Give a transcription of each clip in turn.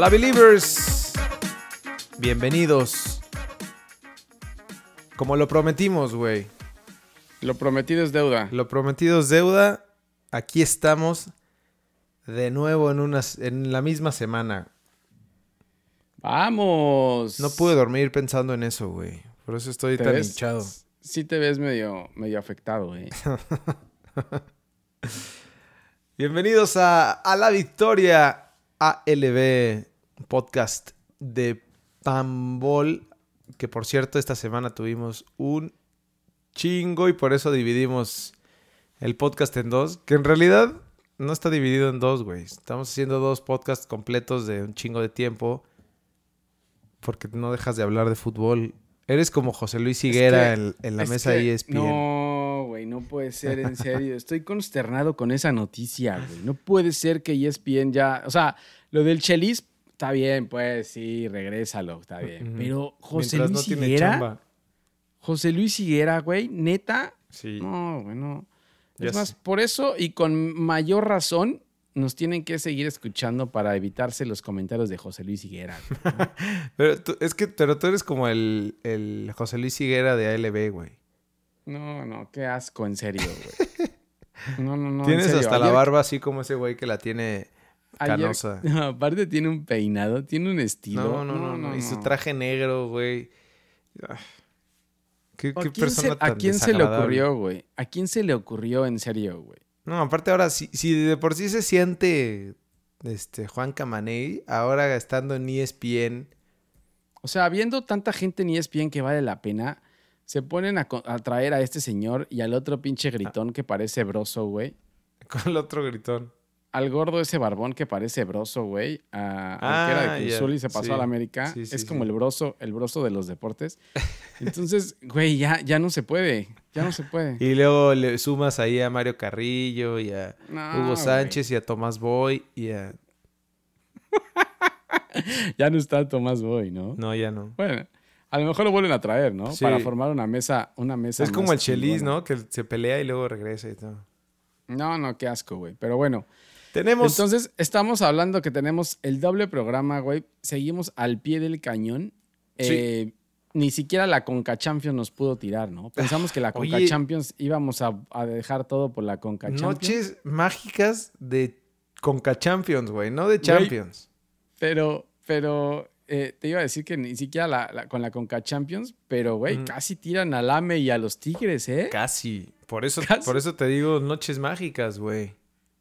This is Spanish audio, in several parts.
Hola Believers, bienvenidos. Como lo prometimos, güey. Lo prometido es deuda. Lo prometido es deuda. Aquí estamos de nuevo en, unas, en la misma semana. Vamos. No pude dormir pensando en eso, güey. Por eso estoy ¿Te tan ves? hinchado. Sí te ves medio, medio afectado, eh. Bienvenidos a, a La Victoria ALB, podcast de Pambol. Que por cierto, esta semana tuvimos un chingo y por eso dividimos el podcast en dos. Que en realidad no está dividido en dos, güey. Estamos haciendo dos podcasts completos de un chingo de tiempo. Porque no dejas de hablar de fútbol. Eres como José Luis Higuera que- en, en la Es mesa que- E ESPN. No, güey, no puede ser, en serio. Estoy consternado con esa noticia, güey. No puede ser que E ESPN ya. O sea, lo del Chelis, está bien, pues sí, regrésalo, está bien. Pero José Mientras Luis no tiene Higuera. chamba. José Luis Higuera, güey, neta. Sí. No, güey, no. Ya Es más, sé. por eso y con mayor razón nos tienen que seguir escuchando para evitarse los comentarios de José Luis Higuera. Pero tú, es que, pero tú eres como el, el José Luis Higuera de ALB, güey. No, no, qué asco, en serio, güey. No, no, no. en Tienes hasta la barba así como ese güey que la tiene ayer- canosa. No, aparte tiene un peinado, tiene un estilo. No, no, no, no. Y su traje negro, güey. Ah. ¿Qué, ¿A qué quién, persona se, a tan quién se le ocurrió, güey? ¿A quién se le ocurrió en serio, güey? No, aparte ahora, si, si de por sí se siente este, Juan Camaney, ahora estando en ESPN... O sea, viendo tanta gente en ESPN que vale la pena, se ponen a, traer a este señor y al otro pinche gritón que parece broso, güey. Con el otro gritón. Al gordo ese barbón que parece broso, güey. a- al que era Ah, de Cruz ya, Azul y se pasó sí. a la América. Sí, sí, es como el broso, el broso de los deportes. Entonces, güey, ya, ya no se puede. Ya no se puede. Y luego le sumas ahí a Mario Carrillo y a No, Hugo güey. Sánchez y a Tomás Boy y a... Ya no está Tomás Boy, ¿no? No, ya no. Bueno, a lo mejor lo vuelven a traer, ¿no? Para formar una mesa, una mesa. Es como el Chelis. ¿no? Que se pelea y luego regresa y todo. No, no, qué asco, güey. Pero bueno. Tenemos... Entonces, estamos hablando que tenemos el doble programa, güey. Seguimos al pie del cañón. Sí. Eh, ni siquiera la Conca Champions nos pudo tirar, ¿no? Pensamos que la Conca Oye. Champions íbamos a, a dejar todo por la Conca Champions. Noches mágicas de Conca Champions, güey, no de Champions. Pero, pero eh, te iba a decir que ni siquiera la- la- con la Conca Champions, pero, güey, Ujú. casi tiran al AME y a los Tigres, ¿eh? Casi. Por eso, Casi. por eso te digo noches mágicas, güey.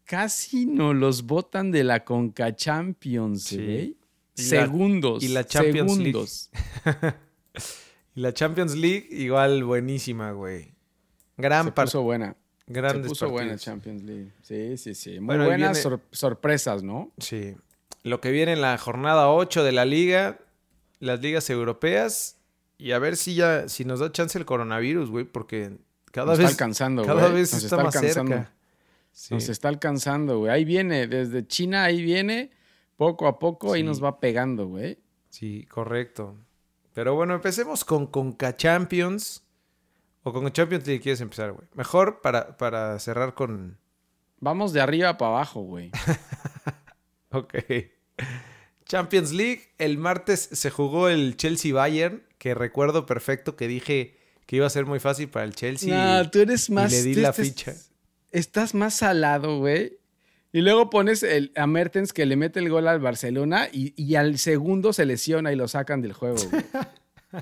Casi nos los botan de la Conca Champions, Sí. güey. Y la- Segundos. y la Champions League. segundos. Y la Champions League, igual buenísima, güey. Gran Se puso buena. Grandes Se puso buena. Champions League. Sí, sí, sí. Muy Bueno, buenas viene- sor- sorpresas, ¿no? Sí. Lo que viene en la jornada 8 de la liga, las ligas europeas, y a ver si ya, si nos da chance el coronavirus, güey, porque cada Nos vez, está alcanzando, cada vez Nos está, más alcanzando. cerca. Sí. Nos está alcanzando, güey. Ahí viene, desde China, ahí viene. Poco a poco, ahí nos va pegando, güey. Sí, correcto. Pero bueno, empecemos con Conca Champions. O con Champions League quieres empezar, güey. Mejor para, para cerrar con. Vamos de arriba para abajo, güey. Ok. Champions League. El martes se jugó el Chelsea Bayern. Que recuerdo perfecto que dije que iba a ser muy fácil para el Chelsea. no, tú eres más. le di la ficha. Estás más salado, güey. Y luego pones el, a Mertens que le mete el gol al Barcelona y, y al segundo se lesiona y lo sacan del juego, güey.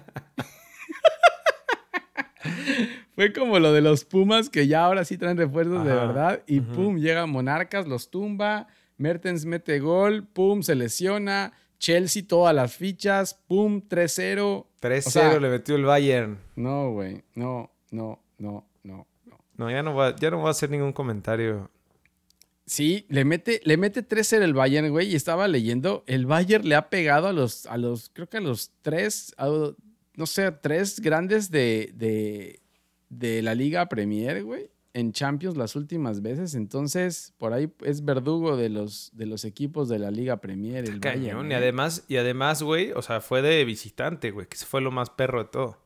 Fue como lo de los Pumas que ya ahora sí traen refuerzos de verdad. Y pum, llega Monarcas, los tumba. Mertens mete gol, pum, se lesiona. Chelsea todas las fichas, pum, 3-0. 3-0 O sea- le metió el Bayern. No, güey, no, no, no, no, ya no, va, ya no voy a hacer ningún comentario. Sí, le mete, le mete 3-0 el Bayern, güey, y estaba leyendo, el Bayern le ha pegado a los, a los, creo que a los tres, a- no sé, tres grandes de, de, de la Liga Premier, güey, en Champions las últimas veces, entonces por ahí es verdugo de los, de los equipos de la Liga Premier, el Bayern. Cañón. Y además, y además, güey, o sea, fue de visitante, güey, que fue lo más perro de todo.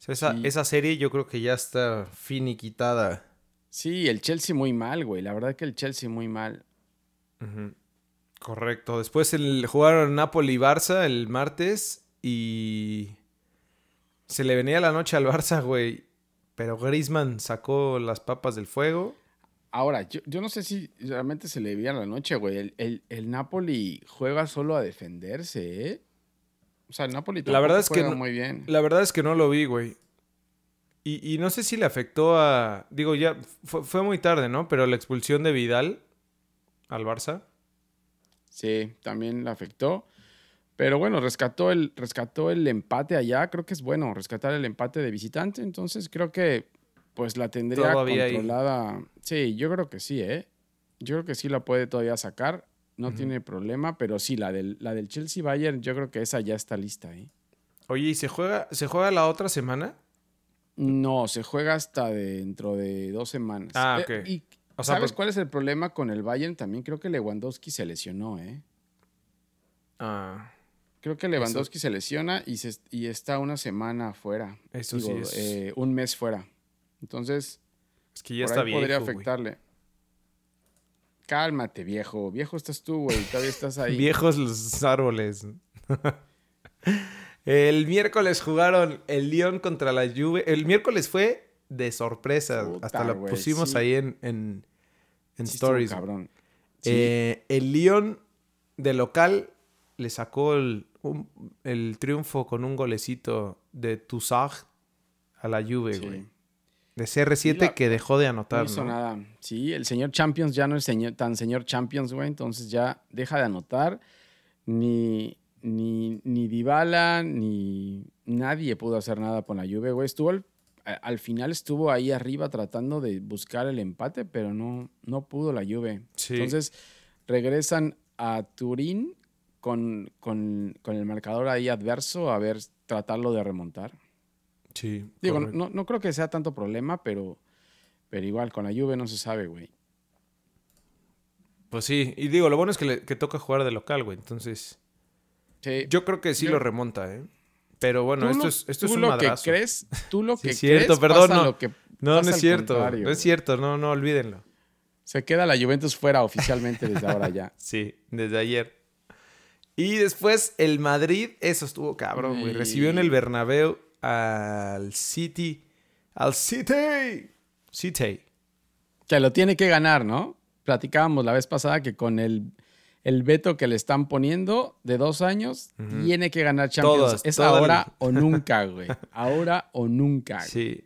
Sea, esa, Sí. esa serie yo creo que ya está finiquitada. Sí, el Chelsea muy mal, güey, la verdad que el Chelsea muy mal. Correcto. Después el, jugaron Napoli y Barça el martes y se le venía la noche al Barça, güey. Pero Griezmann sacó las papas del fuego. Ahora, yo, yo no sé si realmente se le veía la noche, güey. El, el, el, Napoli juega solo a defenderse, ¿eh? O sea, el Napoli la verdad es que no, muy bien. La verdad es que no lo vi, güey. Y, y, no sé si le afectó a. Digo, ya fue, fue, muy tarde, ¿no? Pero la expulsión de Vidal al Barça. Sí, también le afectó. Pero bueno, rescató el, rescató el empate allá. Creo que es bueno rescatar el empate de visitante. Entonces creo que pues la tendría controlada. Sí, yo creo que sí, ¿eh? Yo creo que sí la puede todavía sacar. No tiene problema, pero sí, la del, la del Chelsea Bayern, yo creo que esa ya está lista, ¿eh? Oye, ¿y se juega, se juega la otra semana? No, se juega hasta dentro de dos semanas. Ah, ok. y ¿Sabes cuál es el problema con el Bayern? También creo que Lewandowski se lesionó, ¿eh? Ah. Creo que Lewandowski se lesiona y, se, y está una semana fuera. Eso sí es. Eh, un mes fuera. Entonces, es que ya está podría afectarle. Cálmate, viejo. Viejo estás tú, güey. Todavía estás ahí. Viejos los árboles. el miércoles jugaron el Lyon contra la Juve. El miércoles fue de sorpresa. Hasta lo pusimos ahí en, en, Stories. Cabrón. Eh, el Lyon de local le sacó el, el triunfo con un golecito de Toussaint a la Juve, güey. De CR7 que dejó de anotar. No hizo nada. Sí, el señor Champions ya no es tan señor Champions, güey. Entonces ya deja de anotar. Ni, ni, ni Dybala, ni nadie pudo hacer nada con la Juve, güey. Estuvo al, final estuvo ahí arriba tratando de buscar el empate, pero no, no pudo la Juve. Entonces regresan a Turín con, con, con el marcador ahí adverso a ver, tratarlo de remontar. Sí. Digo, no, no, creo que sea tanto problema, pero, pero igual, con la lluvia no se sabe, güey. Pues sí, y digo, lo bueno es que, le, toca jugar de local, güey. Entonces, sí. yo creo que sí lo remonta, ¿eh? Pero bueno, esto es, esto es un lo que crees, tú lo que cierto, crees, perdón, no. Lo que no, no es cierto. No es cierto, no, no, olvídenlo. Se queda la Juventus fuera oficialmente desde ahora ya. sí, desde ayer. Y después el Madrid, eso estuvo cabrón, güey. Recibió en el Bernabéu al City. Al City. City. Que lo tiene que ganar, ¿no? Platicábamos la vez pasada que con el, el veto que le están poniendo de dos años, tiene que ganar Champions. es ahora o nunca, güey. Ahora o nunca. Sí.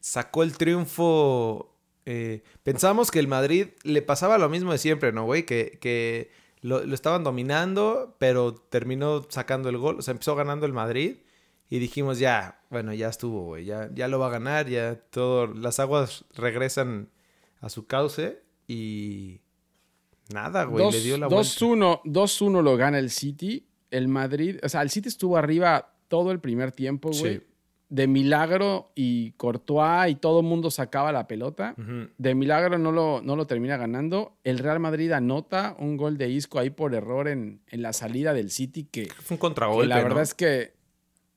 Sacó el triunfo. Eh, pensamos que el Madrid le pasaba lo mismo de siempre, ¿no, güey? Que, que lo, lo, estaban dominando, pero terminó sacando el gol. O sea, empezó ganando el Madrid. Y dijimos, ya, bueno, ya estuvo, güey. Ya, ya lo va a ganar, ya todo. Las aguas regresan a su cauce. Y nada, güey, le dio la 2-1, 2-1 lo gana el City. El Madrid, o sea, el City estuvo arriba todo el primer tiempo, güey. De milagro y Courtois y todo el mundo sacaba la pelota. De milagro no lo, no lo termina ganando. El Real Madrid anota un gol de Isco ahí por error en, en la salida del City. Que, fue un contragolpe. la verdad es que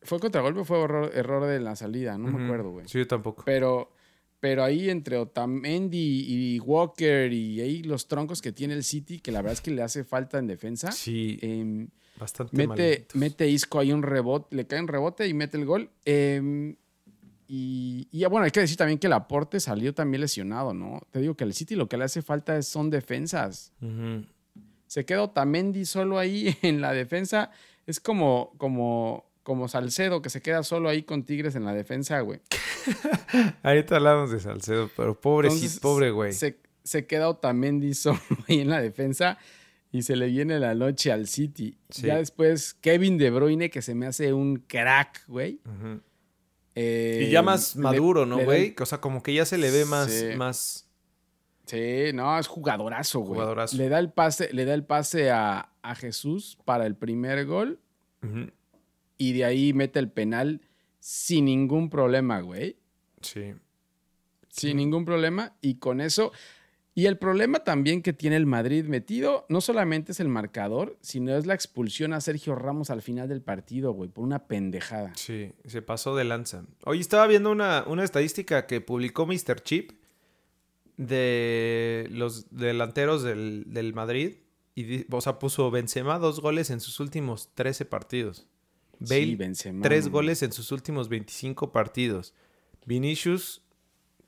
¿Fue contragolpe o fue error, de la salida? No me acuerdo, güey. Sí, yo tampoco. Pero, pero ahí entre Otamendi y Walker y ahí los troncos que tiene el City, que la verdad es que le hace falta en defensa. Sí. Em, bastante mete, mete Isco ahí un rebote, le cae un rebote y mete el gol. Em, y, y, bueno, hay que decir también que el aporte salió también lesionado, ¿no? Te digo que el City lo que le hace falta son defensas. Se queda Otamendi solo ahí en la defensa. Es como, como como Salcedo, que se queda solo ahí con Tigres en la defensa, güey. Ahorita hablamos de Salcedo, pero pobre, sí, pobre, güey. Se, se queda Otamendi solo ahí en la defensa y se le viene la noche al City. Ya después Kevin De Bruyne, que se me hace un crack, güey. Eh, y ya más maduro, ¿no, güey? O sea, como que ya se le ve más... Sí. más... Sí, no, es jugadorazo, güey. Jugadorazo. Le da el pase, le da el pase a, a Jesús para el primer gol y de ahí mete el penal sin ningún problema, güey. Sí. Sin ningún problema. Y con eso. Y el problema también que tiene el Madrid metido no solamente es el marcador, sino es la expulsión a Sergio Ramos al final del partido, güey, por una pendejada. Sí, se pasó de lanza. Hoy estaba viendo una, una estadística que publicó Mr. Chip de los delanteros del, del Madrid Y, o sea, puso Benzema dos goles en sus últimos 13 partidos. Bale, Sí, Benzema, tres goles en sus últimos 25 partidos. Vinicius,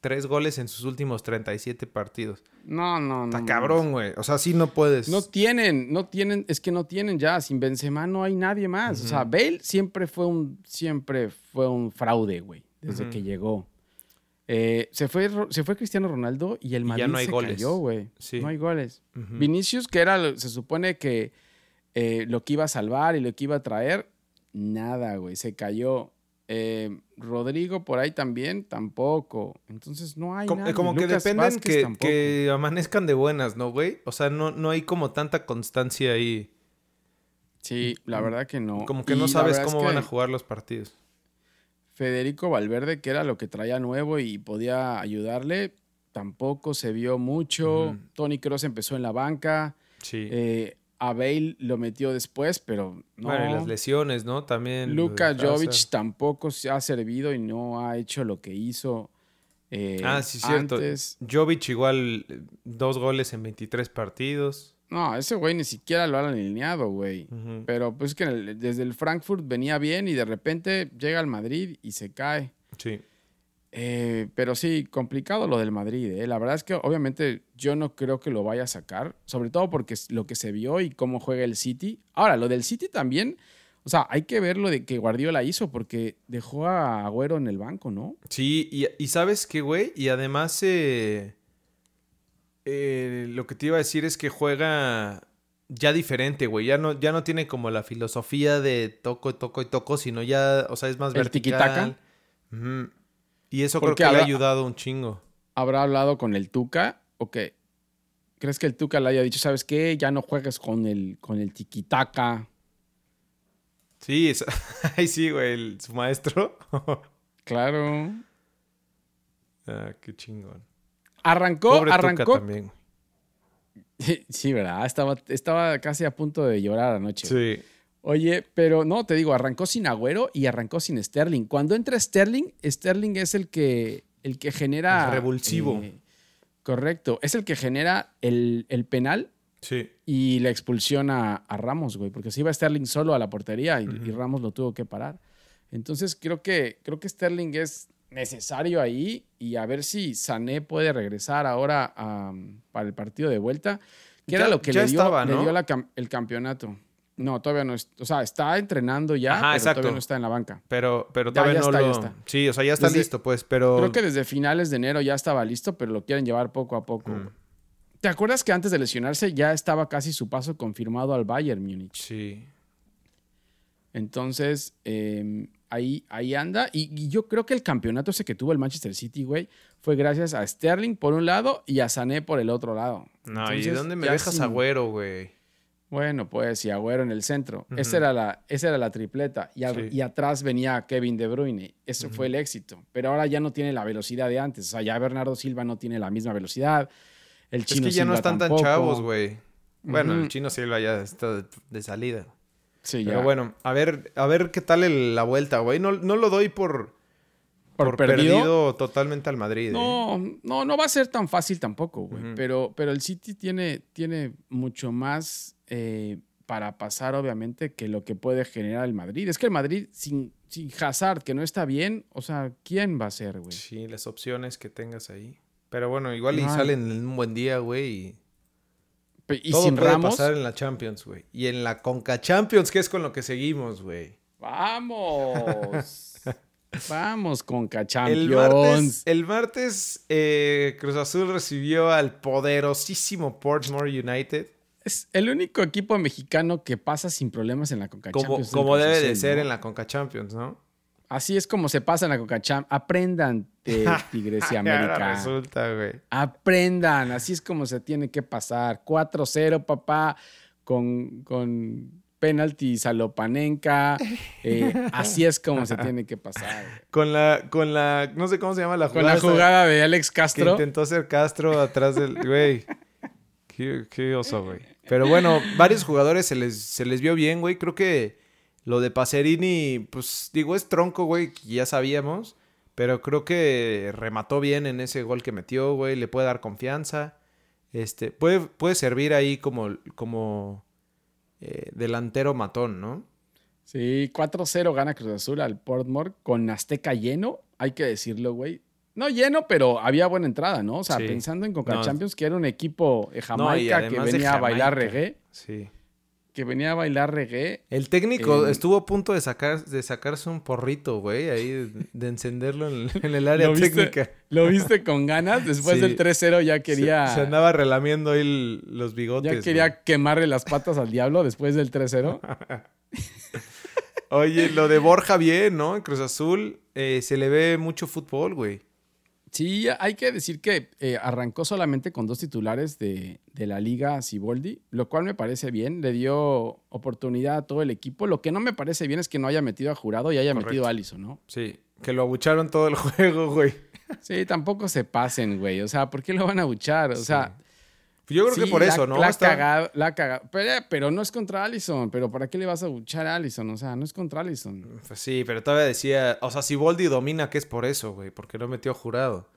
tres goles en sus últimos 37 partidos. No, no, no. Está cabrón, güey. O sea, sí no puedes. No tienen, no tienen, es que no tienen ya. Sin Benzema no hay nadie más. O sea, Bale siempre fue un, siempre fue un fraude, güey, desde que llegó. Eh, se, fue, se fue Cristiano Ronaldo y el Y ya Madrid no hay se goles. cayó, güey. Sí. No hay goles. Vinicius, que era, se supone que eh, lo que iba a salvar y lo que iba a traer, nada, güey, se cayó. Eh, Rodrigo por ahí también, tampoco. Entonces no hay Como, nadie. como que Lucas dependen que, tampoco. que amanezcan de buenas, ¿no, güey? O sea, no, no hay como tanta constancia ahí. Sí, la verdad que no. Como que Y no sabes es cómo van a jugar los partidos. Federico Valverde, que era lo que traía nuevo y podía ayudarle, tampoco se vio mucho. Tony Cross empezó en la banca. Sí. Eh, a Bale lo metió después, pero no. Bueno, y las lesiones, ¿no? También. Luka Jovic tampoco se ha servido y no ha hecho lo que hizo eh, Ah, sí, cierto. antes. Jovic igual dos goles en 23 partidos. No, ese güey ni siquiera lo han alineado, güey. Pero pues que el- desde el Frankfurt venía bien y de repente llega al Madrid y se cae. Sí. Eh, pero sí, complicado lo del Madrid. ¿eh? La verdad es que obviamente yo no creo que lo vaya a sacar, sobre todo porque es lo que se vio y cómo juega el City. Ahora, lo del City también, o sea, hay que ver lo de que Guardiola hizo porque dejó a Agüero en el banco, ¿no? Sí, y, y sabes qué, güey, y además eh, eh, lo que te iba a decir es que juega ya diferente, güey. Ya no, ya no tiene como la filosofía de toco, toco y toco, sino ya, o sea, es más El vertical. Y eso Porque creo que le ha ayudado un chingo. ¿Habrá hablado con el Tuca o qué? ¿Crees que el Tuca le haya dicho, sabes qué? Ya no juegues con el, con el tiquitaca. Sí, es- ay sí, güey, el- su maestro. Claro. ah, qué chingón. Arrancó, Pobre Tuca arrancó. también. Sí, ¿verdad? Estaba, estaba casi a punto de llorar anoche. Sí. Oye, pero no, te digo, arrancó sin Agüero y arrancó sin Sterling. Cuando entra Sterling, Sterling es el que, el que genera... El revulsivo. eh, correcto, es el que genera el, el penal Sí. y la expulsión a, a Ramos, güey, porque se iba Sterling solo a la portería y, y Ramos lo tuvo que parar. Entonces creo que, creo que Sterling es necesario ahí y a ver si Sané puede regresar ahora a- para el partido de vuelta, que era Ya- lo que le dio, estaba, le ¿no? dio la cam- el campeonato. No, todavía no es, o sea, está entrenando ya, Ajá, pero exacto. todavía no está en la banca. Pero, pero todavía ya no está, ya lo... está. Sí, o sea, ya está Desde- listo, pues, pero... Creo que desde finales de enero ya estaba listo, pero lo quieren llevar poco a poco. Mm. ¿Te acuerdas que antes de lesionarse ya estaba casi su paso confirmado al Bayern Múnich? Sí. Entonces, eh, ahí, ahí anda. Y, y yo creo que el campeonato ese que tuvo el Manchester City, güey, fue gracias a Sterling por un lado y a Sané por el otro lado. No, ¿y Entonces, dónde me dejas sin- Agüero, güey? Bueno, pues, y Agüero en el centro. Esa, era la, esa era la tripleta. Y, al- Sí. y atrás venía Kevin De Bruyne. Eso fue el éxito. Pero ahora ya no tiene la velocidad de antes. O sea, ya Bernardo Silva no tiene la misma velocidad. El Es chino que ya no están tan chavos, güey. Bueno, el chino Silva ya está de, salida. Sí, Pero ya. bueno, a ver, a ver qué tal el- la vuelta, güey. No, no lo doy por, por, por perdido. perdido. totalmente al Madrid. ¿eh? No, no, no va a ser tan fácil tampoco, güey. Pero, pero el City tiene, tiene mucho más eh, para pasar, obviamente, que lo que puede generar el Madrid. Es que el Madrid, sin, sin Hazard, que no está bien, o sea, ¿quién va a ser, güey? Sí, las opciones que tengas ahí. Pero bueno, igual y salen en un buen día, güey. Y, todo sin puede Ramos. pasar en la Champions, güey. Y en la Conca Champions, que es con lo que seguimos, güey. ¡Vamos! Vamos con El Cachampions. martes, el martes eh, Cruz Azul recibió al poderosísimo Portsmouth United. Es el único equipo mexicano que pasa sin problemas en la Conca Como, Champions. como debe de ser ¿no? en la Conca Champions, ¿no? Así es como se pasa en la Conca Champions. Aprendan de Tigres y Ahora América. resulta, güey. Aprendan, así es como se tiene que pasar. 4-0, papá, con, con penalti Salopanenka. Eh, así es como se tiene que pasar. güey. Con la, con la, no sé cómo se llama la Con jugada. la esa jugada de Alex Que Castro. intentó hacer Castro atrás del, güey. Qué, qué oso, güey. Pero bueno, varios jugadores se les, se les vio bien, güey. Creo que lo de Pacerini, pues digo, es tronco, güey, que ya sabíamos. Pero creo que remató bien en ese gol que metió, güey. Le puede dar confianza. Este, puede, puede servir ahí como, como eh, delantero matón, ¿no? Sí, 4-0 gana Cruz Azul al Portmore con Azteca lleno, hay que decirlo, güey. No lleno, pero había buena entrada, ¿no? O sea, Sí. pensando en Conca No. Champions, que era un equipo de Jamaica que venía a bailar reggae, Sí. que venía a bailar reggae. El técnico Eh, estuvo a punto de, sacar, de sacarse un porrito, güey, ahí de, de encenderlo en, en el área ¿Lo viste? técnica. Lo viste con ganas, después Sí. del 3-0 ya quería... Se, se andaba relamiendo ahí el- los bigotes. Ya quería quemarle las patas al diablo después del 3-0. Oye, lo de Borja bien, ¿no? En Cruz Azul eh, se le ve mucho fútbol, güey. Sí, hay que decir que eh, arrancó solamente con dos titulares de, de la liga Ciboldi, lo cual me parece bien. Le dio oportunidad a todo el equipo. Lo que no me parece bien es que no haya metido a Jurado y haya Correcto. metido a Allison, ¿no? Sí, que lo abucharon todo el juego, güey. Sí, tampoco se pasen, güey. O sea, ¿por qué lo van a buchar? O sea, Yo creo que por la- eso, ¿no? La Está- cagado, la ha cagado. Pero, pero no es contra Allison. Pero ¿para qué le vas a buchar a Allison? O sea, no es contra Allison. Pues sí, pero todavía decía, o sea, si Boldi domina, que es por eso, güey, porque no metió jurado.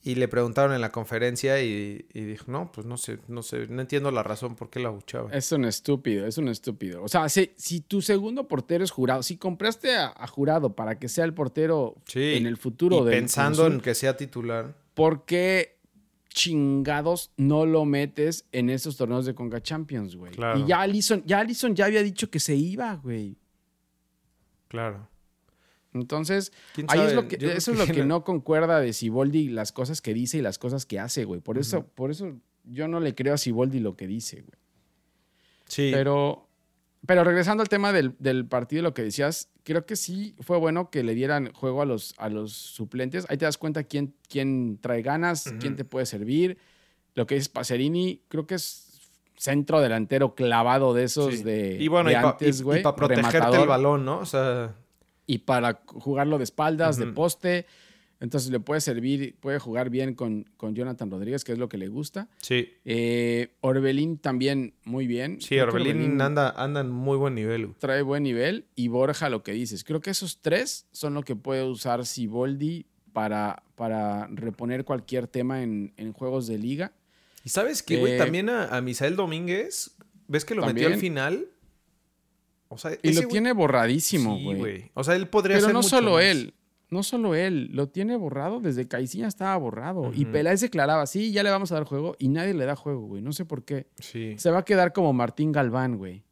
Y le preguntaron en la conferencia y, y dijo, no, pues no sé, no sé, no entiendo la razón por qué la abuchaba. Es un estúpido, es un estúpido. O sea, si, si tu segundo portero es jurado, si compraste a, a jurado para que sea el portero Sí, en el futuro y del pensando en que sea titular. ¿por qué chingados no lo metes en esos torneos de Conca Champions, güey? Claro. Y ya Allison, ya Allison ya había dicho que se iba, güey. Claro. Entonces, ¿Quién ahí es lo que, Yo eso es lo que no concuerda de Siboldi, las cosas que dice y las cosas que hace, güey. Por eso, por eso yo no le creo a Siboldi lo que dice, güey. Sí, Pero, pero regresando al tema del, del partido, lo que decías, creo que sí fue bueno que le dieran juego a los, a los suplentes. Ahí te das cuenta quién, quién trae ganas, quién te puede servir. Lo que es Pacerini, creo que es centro delantero clavado de esos sí. de, y bueno, de y, antes, para protegerte el balón, ¿no? O sea, Y para jugarlo de espaldas, de poste. Entonces le puede servir, puede jugar bien con, con Jonathan Rodríguez, que es lo que le gusta. sí. Eh, Orbelín también muy bien. Sí, que Orbelín anda, anda en muy buen nivel, trae buen nivel y Borja lo que dices. Creo que esos tres son lo que puede usar Siboldi para, para reponer cualquier tema en, en juegos de liga. Y sabes qué, güey, Eh, también a, a Misael Domínguez, ¿ves que lo metió al final? O sea, Y lo tiene borradísimo, güey. O sea, él podría Pero hacer no mucho solo más. él, no solo él, lo tiene borrado desde Caiciña estaba borrado. Y Ujú. Peláez declaraba, sí, ya le vamos a dar juego y nadie le da juego, güey. No sé por qué. Sí, Se va a quedar como Martín Galván, güey.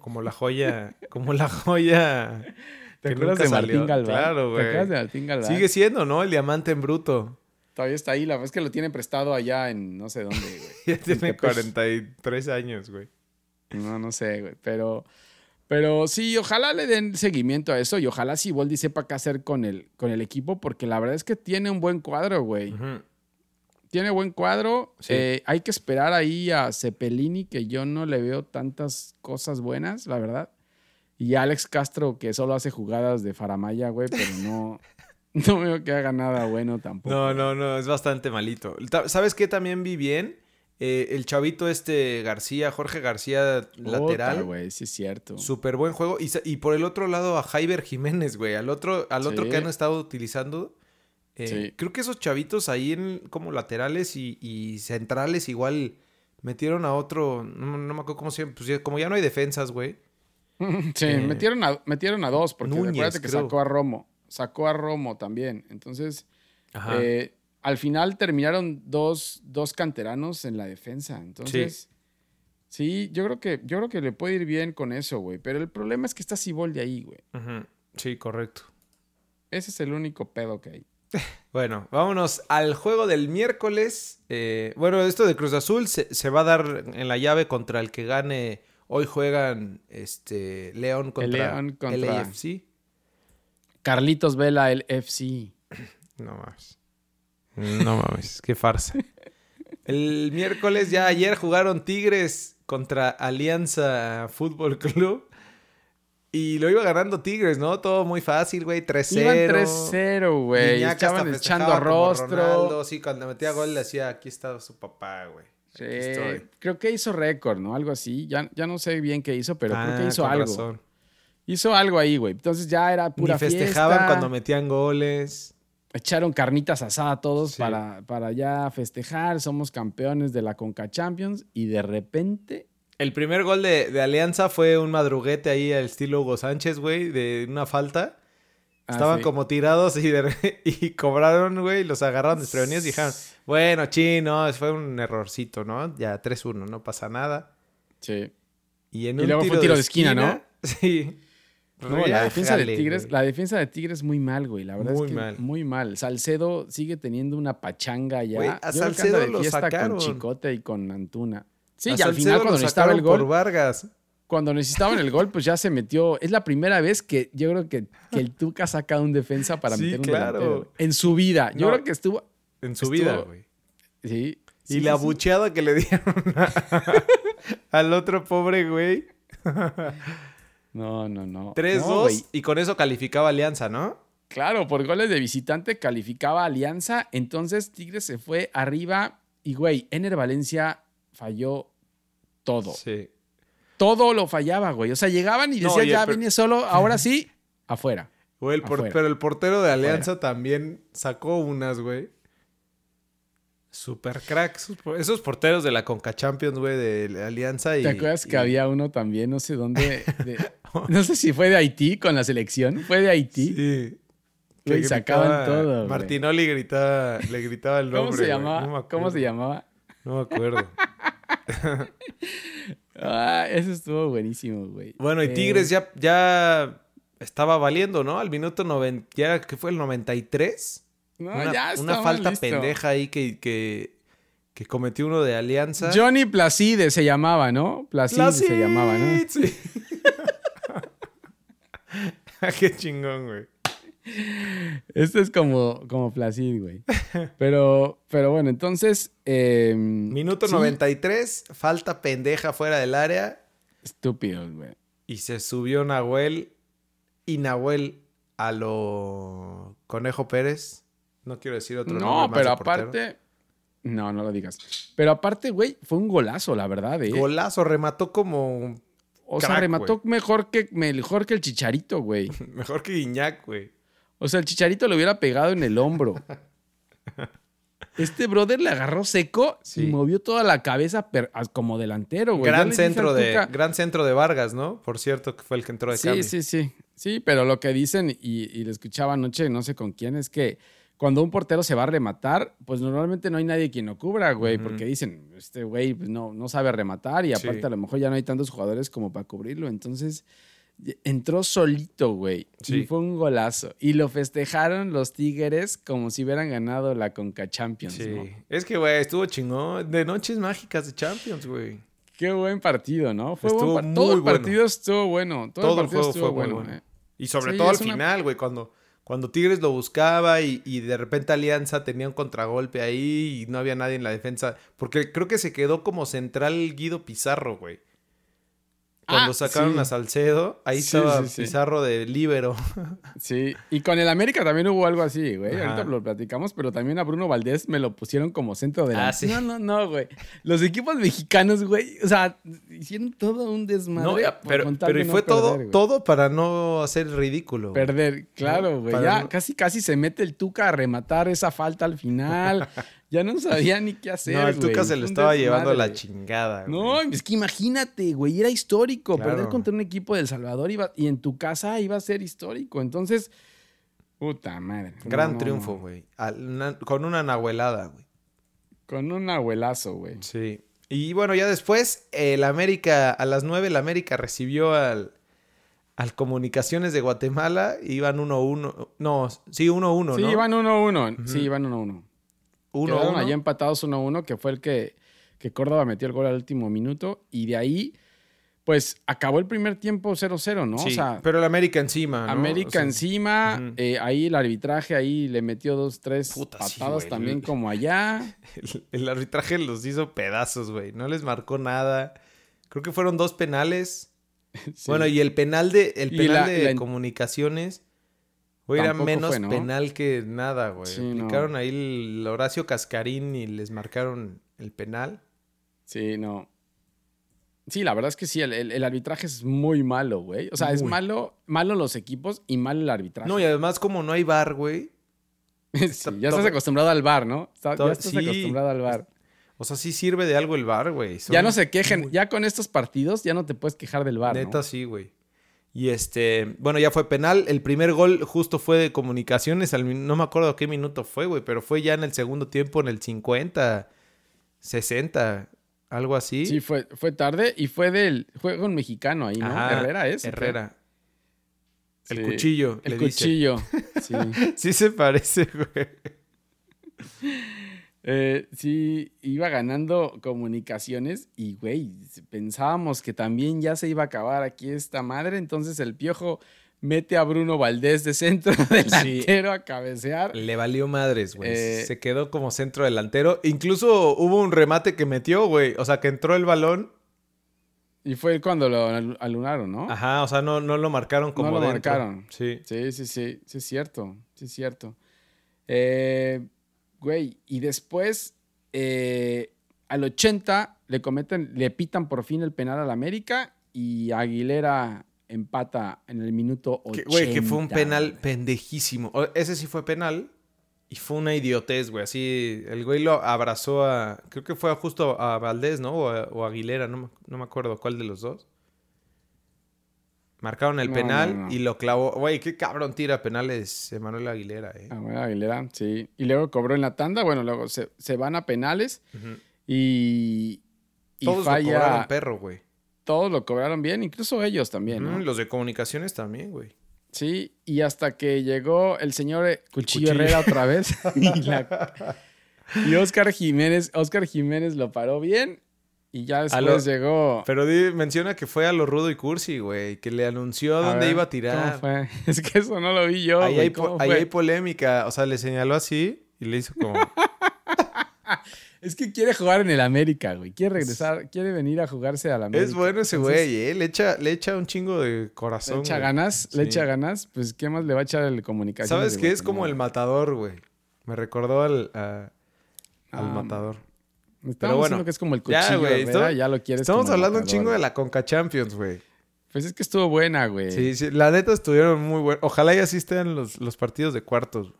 como la joya, como la joya. ¿Te acuerdas de Martín. Galván? Claro, ¿Te güey. acuerdas de Martín Galván? Sigue siendo, ¿no? El diamante en bruto. Todavía está ahí, la verdad es que lo tiene prestado allá en no sé dónde, güey. Ya tiene Tepes. 43 años, güey. No, no sé, güey. Pero, pero sí, ojalá le den seguimiento a eso y ojalá Siboldi sepa qué hacer con el, con el equipo, porque la verdad es que tiene un buen cuadro, güey. Tiene buen cuadro. Sí. Eh, hay que esperar ahí a Cepelini, que yo no le veo tantas cosas buenas, la verdad. Y a Alex Castro, que solo hace jugadas de faramaya, güey, pero no, no veo que haga nada bueno tampoco. No, no, no, es bastante malito. ¿Sabes qué también vi bien? Eh, el chavito este García, Jorge García, lateral. güey, sí es cierto. Súper buen juego. Y, y por el otro lado a Jaiber Jiménez, güey. Al otro, al otro que han estado utilizando. Eh, Sí. Creo que esos chavitos ahí en, como laterales y, y centrales igual metieron a otro. No, no me acuerdo cómo se. Pues como ya no hay defensas, güey. Sí, Eh, metieron, a, metieron a dos, porque Núñez, acuérdate que creo. sacó a Romo. Sacó a Romo también. Entonces, Ajá. eh, al final terminaron dos, dos canteranos en la defensa. Entonces, sí. yo creo que yo creo que le puede ir bien con eso, güey. Pero el problema es que está Siboldi ahí, güey. Sí, correcto. Ese es el único pedo que hay. Bueno, vámonos al juego del miércoles. Eh, bueno, esto de Cruz Azul se, se va a dar en la llave contra el que gane. Hoy juegan este León contra, León contra- LAFC. Carlitos Vela, el FC. No mames. No mames, qué farsa. El miércoles ya ayer jugaron Tigres contra Alianza Fútbol Club. Y lo iba ganando Tigres, ¿no? Todo muy fácil, güey. 3-0. Iban 3-0, güey. Estaban echando rostro. Ronaldo. Sí, cuando metía gol le decía, aquí está su papá, güey. Sí, estoy. creo que hizo récord, ¿no? Algo así. Ya, ya no sé bien qué hizo, pero creo que Ah, hizo algo. razón. Hizo algo ahí, güey. Entonces ya era pura Ni festejaban fiesta. cuando metían goles. Echaron carnitas asadas todos Sí. para, para ya festejar, somos campeones de la Conca Champions y de repente El primer gol de, de Alianza fue un madruguete ahí al estilo Hugo Sánchez, güey, de una falta. Ah, Estaban sí. como tirados y, de- y cobraron, güey, los agarraron desprevenidos y dijeron, bueno, chino, fue un errorcito, ¿no? Ya 3-1, no pasa nada. Sí. Y en Y un luego fue tiro, un tiro de de esquina, ¿no? Sí. No, la defensa de Tigres, güey. la defensa de Tigres muy mal, güey. La verdad Muy es que mal. muy mal. Salcedo sigue teniendo una pachanga ya. A Yo Salcedo de lo fiesta sacaron. con Chicote y con Antuna. Sí, A y al final cuando necesitaba el por gol, Vargas. cuando necesitaban el gol, pues ya se metió. Es la primera vez que yo creo que, que el Tuca saca un defensa para Sí, meter un claro. delantero. En su vida. Yo No. creo que estuvo. En su Estuvo- vida, güey. Sí. Y sí, la sí, sí. bucheada que le dieron a- al otro pobre güey. No, no, no. 3-2 No, güey. y con eso calificaba Alianza, ¿no? Claro, por goles de visitante calificaba Alianza. Entonces Tigres se fue arriba. Y, güey, Ener Valencia falló todo. Sí. Todo lo fallaba, güey. O sea, llegaban y decían, ya viene solo, ahora sí, afuera. Güey, el por- Afuera. pero el portero de Alianza también sacó unas, güey. Super crack. Esos, por- esos porteros de la Conca Champions, güey, de la Alianza. Y, ¿Te acuerdas que había uno también, no sé dónde? de- no sé si fue de Haití con la selección. ¿Fue de Haití? Sí. Güey, sacaban todo, güey. Martinoli gritaba, le gritaba el nombre. ¿Cómo se güey. llamaba? No ¿Cómo se llamaba? No me acuerdo. Ah, eso estuvo buenísimo, güey. Bueno, y Eh, Tigres ya, ya estaba valiendo, ¿no? Al minuto 90, ya que fue el 93. No, una, ya una estaba falta listo. pendeja ahí que, que, que cometió uno de Alianza. Johnny Placide se llamaba, ¿no? Placide se llamaba, ¿no? Sí. Qué chingón, güey. Este es como, como Placid, güey. Pero, pero bueno, entonces. eh, Minuto sí, 93, falta pendeja fuera del área. Estúpidos, güey. Y se subió Nahuel. Y Nahuel a lo Conejo Pérez. No quiero decir otro nombre. No, más pero aparte. No, no lo digas. Pero aparte, güey, fue un golazo, la verdad, ¿eh? Golazo, remató como o sea, remató mejor que, mejor que el Chicharito, güey. mejor que Guiñac, güey. O sea, el Chicharito le hubiera pegado en el hombro. Este brother le agarró seco Sí. y movió toda la cabeza per- como delantero, güey. Gran centro de Tuca- gran centro de Vargas, ¿no? Por cierto, que fue el que entró de Sí, cambio. sí, sí. Sí, pero lo que dicen, y, y lo escuchaba anoche, no sé con quién, es que cuando un portero se va a rematar, pues normalmente no hay nadie quien lo cubra, güey, porque dicen, este güey pues, no, no sabe rematar y aparte Sí. a lo mejor ya no hay tantos jugadores como para cubrirlo. Entonces entró solito, güey. Sí. Y fue un golazo. Y lo festejaron los Tigres como si hubieran ganado la Conca Champions, Sí. ¿no? Es que, güey, estuvo chingón. De noches mágicas de Champions, güey. Qué buen partido, ¿no? Fue Estuvo buen par- Todo muy el bueno. partido estuvo bueno. Todo, Todo el el juego estuvo fue bueno. bueno. eh. Y sobre Sí, todo al final, güey, cuando, cuando Tigres lo buscaba y, de repente Alianza tenía un contragolpe ahí y no había nadie en la defensa. Porque creo que se quedó como central Guido Pizarro, güey. Cuando Ah, sacaron sí. a Salcedo, ahí Sí, estaba sí. Pizarro de líbero. Sí, y con el América también hubo algo así, güey. Ajá. Ahorita lo platicamos, pero también a Bruno Valdés me lo pusieron como centro de Ah, sí. No, no, no, güey. Los equipos mexicanos, güey, o sea, hicieron todo un desmadre. No, pero, no fue todo, perder, todo para no hacer ridículo. güey. Perder, claro, güey. Ya no- casi, casi se mete el Tuca a rematar esa falta al final. ya no sabía ni qué hacer. no, el Tuca se lo estaba llevando la chingada. No, güey. es que imagínate, güey, era histórico. Claro. Perder contra un equipo de El Salvador iba, y en tu casa iba a ser histórico. Entonces, puta madre. No, Gran no, triunfo, no. güey. Con una nahuelada, güey. Con un abuelazo, güey. Sí. Y bueno, ya después, el América, a las 9, el América recibió al, al Comunicaciones de Guatemala. Iban 1-1. No, sí, 1-1, Sí, ¿no? iban 1-1. Sí, iban 1-1. Quedaron 1-1. allá empatados 1-1, que fue el que, que Córdoba metió el gol al último minuto. Y de ahí, pues, acabó el primer tiempo 0-0, ¿no? Sí, o sea, pero el América encima, ¿no? América O sea, encima, eh, ahí el arbitraje ahí le metió dos, tres Puta, patadas también como allá. El, el arbitraje los hizo pedazos, güey. No les marcó nada. Creo que fueron dos penales. Sí. Bueno, y el penal de, el penal la- de la- comunicaciones, güey, era menos fue, ¿no? penal que nada, güey. Sí, no. Aplicaron ahí el Horacio Cascarín y les marcaron el penal. Sí, no. Sí, la verdad es que sí, el, el- el arbitraje es muy malo, güey. O sea, es malo, malo los equipos y malo el arbitraje. No, y además, como no hay bar, güey, Sí, ya estás acostumbrado al bar, ¿no? ya estás acostumbrado al bar. O sea, sí sirve de algo el bar, güey. Ya no se quejen. Ya con estos partidos ya no te puedes quejar del bar, Neta, sí, güey. Y este, bueno, ya fue penal. El primer gol justo fue de comunicaciones. no me acuerdo qué minuto fue, güey, pero fue ya en el segundo tiempo, en el 50, 60, algo así. Sí, fue, fue tarde y fue del juego mexicano ahí, ¿no? Herrera es. Herrera. El cuchillo. El cuchillo. Sí. sí se parece, güey. Eh, sí, iba ganando comunicaciones y, güey, pensábamos que también ya se iba a acabar aquí esta madre. Entonces el piojo mete a Bruno Valdés de centro delantero a cabecear. Le valió madres, güey. Eh, se quedó como centro delantero. Incluso hubo un remate que metió, güey. O sea, que entró el balón. Y fue cuando lo alunaron, ¿no? Ajá, o sea, no, no lo marcaron como. No lo marcaron. Sí. Sí, sí, sí. Sí, es cierto. Sí, es cierto. Eh Güey, y después, eh, al 80, le cometen, le pitan por fin el penal al América y Aguilera empata en el minuto 80. Güey, que fue un penal pendejísimo. Ese sí fue penal y fue una idiotez, güey. Así, el güey lo abrazó a. Creo que fue justo a Valdés, ¿no? O a, Aguilera, no, no me acuerdo cuál de los dos. Marcaron el penal y lo clavó. Güey, qué cabrón tira penales Emanuel Aguilera, eh. Emanuel Aguilera, sí. Y luego cobró en la tanda. Bueno, luego se, van a penales y, y. Todos lo cobraron perro, güey. Todos lo cobraron bien, incluso ellos también. Los de comunicaciones también, güey. Sí, y hasta que llegó el señor eh, Cuchillo, Herrera otra vez. y, y Oscar Jiménez, Oscar Jiménez lo paró bien y ya después llegó. Pero menciona que fue a lo rudo y cursi, güey. Que le anunció a dónde iba a tirar. fue? Es que eso no lo vi yo. Ahí, hay, ahí hay, polémica. O sea, le señaló así y le hizo como. es que quiere jugar en el América, güey. Quiere regresar, quiere venir a jugarse al América. Es bueno ese güey, ¿eh? Le echa, le echa un chingo de corazón. Le echa ganas, le echa ganas. Pues, ¿qué más le va a echar el comunicación? ¿Sabes qué? Es como el matador, güey. Me recordó al, al ah, matador. Pero bueno, que es como el cuchillo, ya, güey, ya lo quieres. Estamos hablando un chingo de la Conca Champions, güey. Pues es que estuvo buena, güey. Sí, sí, la neta estuvieron muy buenos. Ojalá ya asisten los, los partidos de cuartos.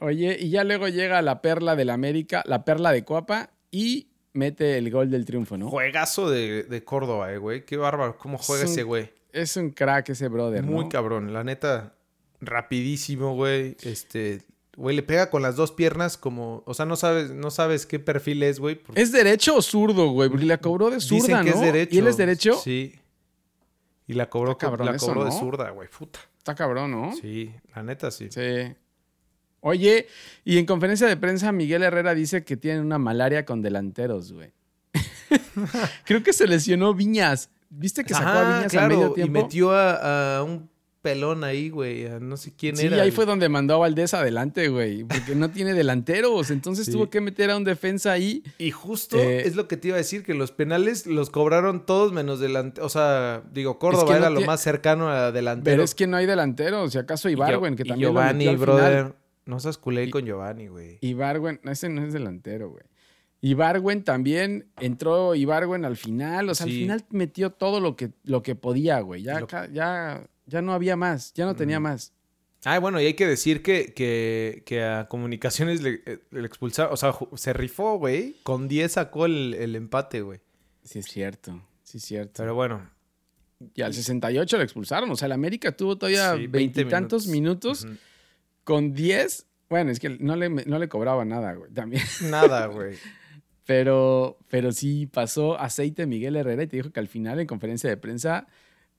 Oye, y ya luego llega la perla del América, la perla de Coapa y mete el gol del triunfo, ¿no? Juegazo de, de Córdoba, eh, güey. Qué bárbaro, cómo juega ese güey. Es un crack ese brother, Muy cabrón, la neta, rapidísimo, güey. Este, Güey, le pega con las dos piernas como... O sea, no sabes, no sabes qué perfil es, güey. ¿Es derecho o zurdo, güey? Porque la cobró de zurda, Dicen que es derecho. ¿Y él es derecho? Sí. Y la cobró, la cobró de zurda, güey. Puta. Está cabrón, ¿no? Sí, la neta sí. Sí. Oye, y en conferencia de prensa Miguel Herrera dice que tiene una malaria con delanteros, güey. Creo que se lesionó Viñas. ¿Viste que sacó a Viñas a medio tiempo? Y metió a un pelón ahí, güey. No sé quién era. Sí, ahí fue donde mandó a Valdés adelante, güey. Porque no tiene delanteros. Entonces tuvo que meter a un defensa ahí. Y justo eh, es lo que te iba a decir, que los penales los cobraron todos menos delante. O sea, digo, Córdoba era lo más cercano a delantero. Pero es que no hay delanteros. Si acaso Ibarwen, que también. Giovanni, brother. No seas culé con Giovanni, güey. Ibarwen, ese no es delantero, güey. Ibarwen también entró Ibarwen al final, o sea, al final metió todo lo que, lo que podía, güey. Ya, ya ya no había más, ya no tenía más. Ah, bueno, y hay que decir que, que, a Comunicaciones le, eh, le, expulsaron, o sea, se rifó, güey. Con 10 sacó el, empate, güey. Sí, es cierto, sí, es cierto. Pero bueno. Y al 68 le expulsaron, o sea, el América tuvo todavía veintitantos minutos, con 10. Bueno, es que no le, no le cobraba nada, güey, también. Nada, güey. pero, pero sí pasó aceite Miguel Herrera y te dijo que al final en conferencia de prensa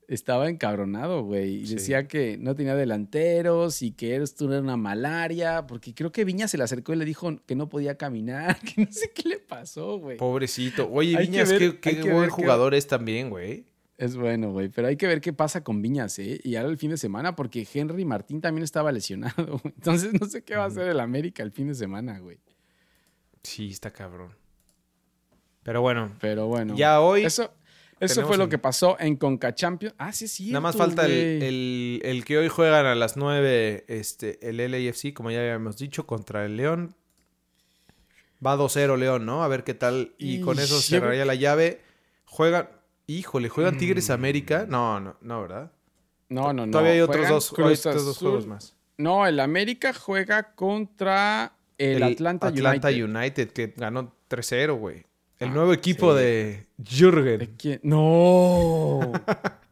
estaba encabronado, güey. Y decía que no tenía delanteros y que esto era una malaria, porque creo que Viña se le acercó y le dijo que no podía caminar, que no sé qué le pasó, güey. Pobrecito. Oye, Viñas, qué, qué buen jugador es también, güey. Es bueno, güey. Pero hay que ver qué pasa con Viñas, ¿eh? Y ahora el fin de semana, porque Henry Martín también estaba lesionado. Entonces no sé qué va a hacer el América el fin de semana, güey. Sí, está cabrón. Pero bueno. Pero bueno. Ya hoy. Eso, eso fue lo que pasó en Conca Champions. Ah, sí, sí. Nada más falta el, que hoy juegan a las 9, este, el LAFC, como ya habíamos dicho, contra el León. Va 2-0 León, ¿no? A ver qué tal. Y, con eso cerraría la llave. Juegan. Híjole, ¿juegan mm. Tigres América? No, no, no, ¿verdad? No, no, no. Todavía hay otros dos, juegos más. No, el América juega contra el, Atlanta, Atlanta United. United. que ganó 3-0, güey. El Ah, nuevo equipo sí. de Jürgen. ¿De quién? No.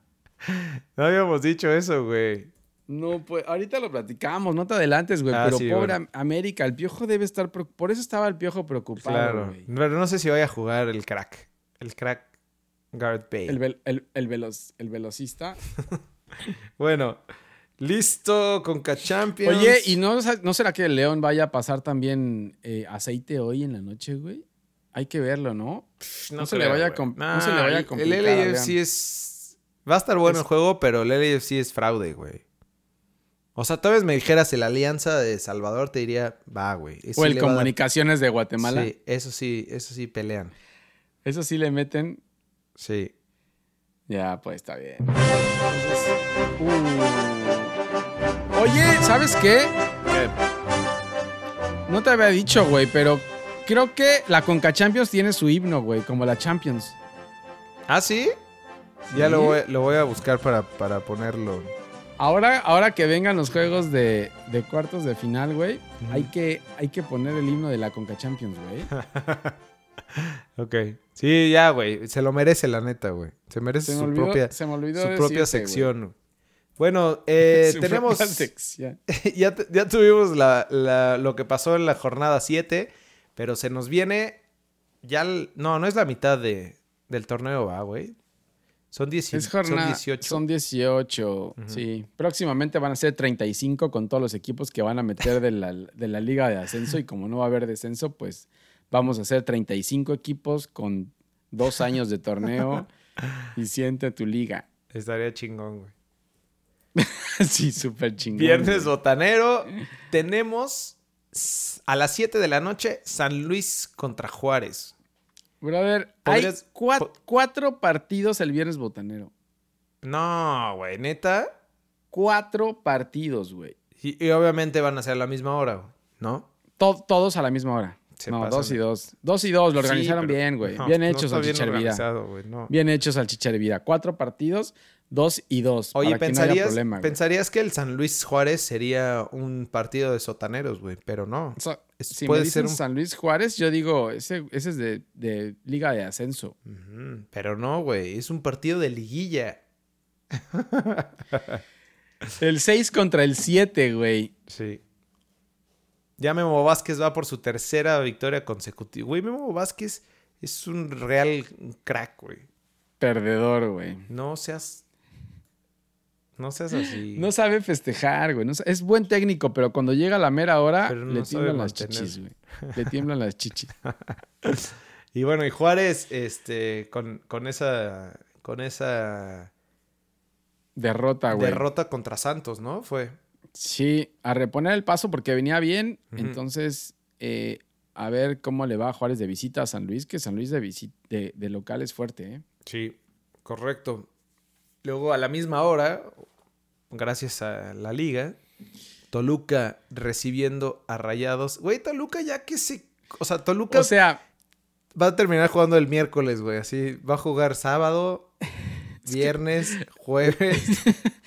No habíamos dicho eso, güey. No, pues ahorita lo platicamos, no te adelantes, güey. Ah, pero sí, pobre bueno. América, el piojo debe estar. Por eso estaba el piojo preocupado, Claro. güey. Pero no sé si vaya a jugar el crack. El crack Gareth Bale. El, vel- el, el, veloz- el velocista. Bueno, listo con Champions. Oye, ¿y no, no será que el León vaya a pasar también eh, aceite hoy en la noche, güey? Hay que verlo, ¿no? no se le vaya com- no se le vaya a complicar El LAFC es... Va a estar bueno Es- el juego, pero el LAFC es fraude, güey. O sea, tal vez me dijeras el Alianza de Salvador, te diría, va, güey. O el dar- Comunicaciones de Guatemala. Sí, eso sí, eso sí pelean. Eso sí le meten. Sí. Ya, pues está bien. Entonces, uh. Oye, ¿sabes qué? No te había dicho, güey, pero creo que la Conca Champions tiene su himno, güey, como la Champions. ¿Ah, sí? Ya lo voy, lo voy a buscar para, para ponerlo. Ahora, ahora que vengan los juegos de, de cuartos de final, güey, hay, que, hay que poner el himno de la Conca Champions, güey. Ok. Sí, ya, güey. Se lo merece, la neta, güey. Se merece Se su olvidó, propia, se me olvidó su propia sección. Bueno, eh, tenemos... ya, ya tuvimos la- la- lo que pasó en la jornada 7, pero se nos viene ya... el- no, no es la mitad de, del torneo, va, güey. Son, 10 Es son jornada, 18. Son 18, sí. Próximamente van a ser 35 con todos los equipos que van a meter de la, de la liga de ascenso y como no va a haber descenso, pues vamos a hacer 35 equipos con dos años de torneo y siente tu liga. Estaría chingón, güey. sí, súper chingón. Viernes güey. botanero. Tenemos a las 7 de la noche San Luis contra Juárez. Hay Podrías- cua- po- cuatro partidos el viernes botanero. No, güey, neta. Cuatro partidos, güey. Y, y obviamente van a ser a la misma hora, ¿no? To- todos a la misma hora. Se no, pasan dos y dos. Dos y dos, lo organizaron bien, güey. no, bien hechos, güey, no. Bien hechos, Salchicha Hervida. Cuatro partidos, dos y dos. Oye, para que no haya pensarías, problema, pensarías que el San Luis Juárez sería un partido de sotaneros, güey, pero no. O sea, es- si puede me dicen ser un- San Luis Juárez, yo digo, ese, ese es de, de Liga de Ascenso. Pero no, güey, es un partido de liguilla. El 6 contra el 7, güey. Sí. Ya Memo Vázquez va por su tercera victoria consecutiva. Güey, Memo Vázquez es un real crack, güey. Perdedor, güey. No seas. No seas así. No sabe festejar, güey. No es buen técnico, pero cuando llega la mera hora, no le tiemblan las mantener. chichis, güey. Le tiemblan las chichis. Y bueno, y Juárez, este, con, con esa. Con esa Derrota, güey. derrota contra Santos, ¿no? Fue. Sí, a reponer el paso porque venía bien. Entonces, eh, a ver cómo le va a Juárez de visita a San Luis, que San Luis de, de, de local es fuerte, ¿eh? Sí, correcto. Luego a la misma hora, gracias a la liga, Toluca recibiendo a Rayados. Güey, Toluca ya que se... O sea, Toluca O sea, va a terminar jugando el miércoles, güey. Así, va a jugar sábado, viernes, jueves.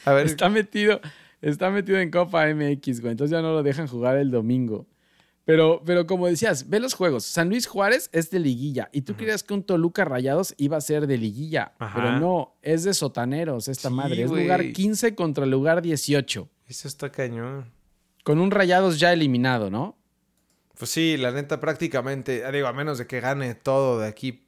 A ver, está metido, está metido en Copa MX, güey. Entonces ya no lo dejan jugar el domingo. Pero, pero como decías, ve los juegos. San Luis Juárez es de liguilla. Y tú creías que un Toluca Rayados iba a ser de liguilla. Ajá. Pero no, es de sotaneros esta Sí, madre. Es lugar 15 contra lugar 18. eso está cañón. Con un Rayados ya eliminado, ¿no? Pues sí, la neta, prácticamente, ah, digo, a menos de que gane todo de aquí.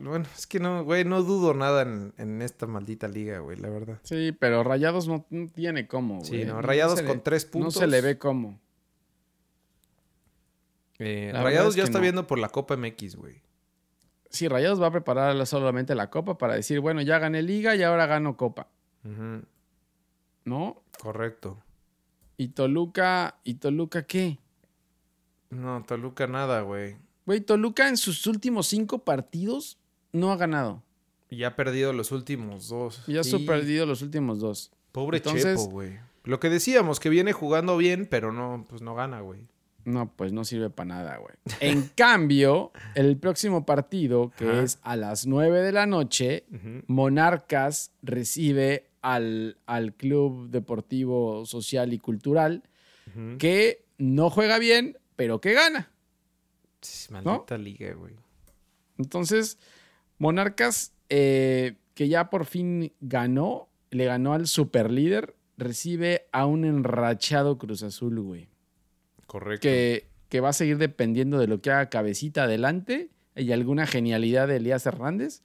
Bueno, es que no, güey, no dudo nada en, en esta maldita liga, güey, la verdad. Sí, pero Rayados no, no tiene cómo, güey. Sí, no, Rayados le- con tres No puntos. se le ve cómo. Eh, Rayados es ya está no. viendo por la Copa MX, güey. Sí, Rayados va a preparar solamente la Copa para decir, bueno, ya gané Liga y ahora gano Copa, ¿no? Correcto. Y Toluca, ¿y Toluca qué? No, Toluca nada, güey. Güey, Toluca en sus últimos cinco partidos no ha ganado. Y ha perdido los últimos dos. Y ha Sí, perdido los últimos dos. Pobre Entonces- Chepo, güey. Lo que decíamos, que viene jugando bien, pero no, pues no gana, güey. No, pues no sirve para nada, güey. En cambio, el próximo partido, que Ajá. es a las 9 de la noche. Monarcas recibe al, al Club Deportivo Social y Cultural, que no juega bien, pero que gana. Maldita liga, güey. Entonces, Monarcas, eh, que ya por fin ganó, le ganó al superlíder, recibe a un enrachado Cruz Azul, güey. Correcto. Que, que va a seguir dependiendo de lo que haga Cabecita adelante y alguna genialidad de Elías Hernández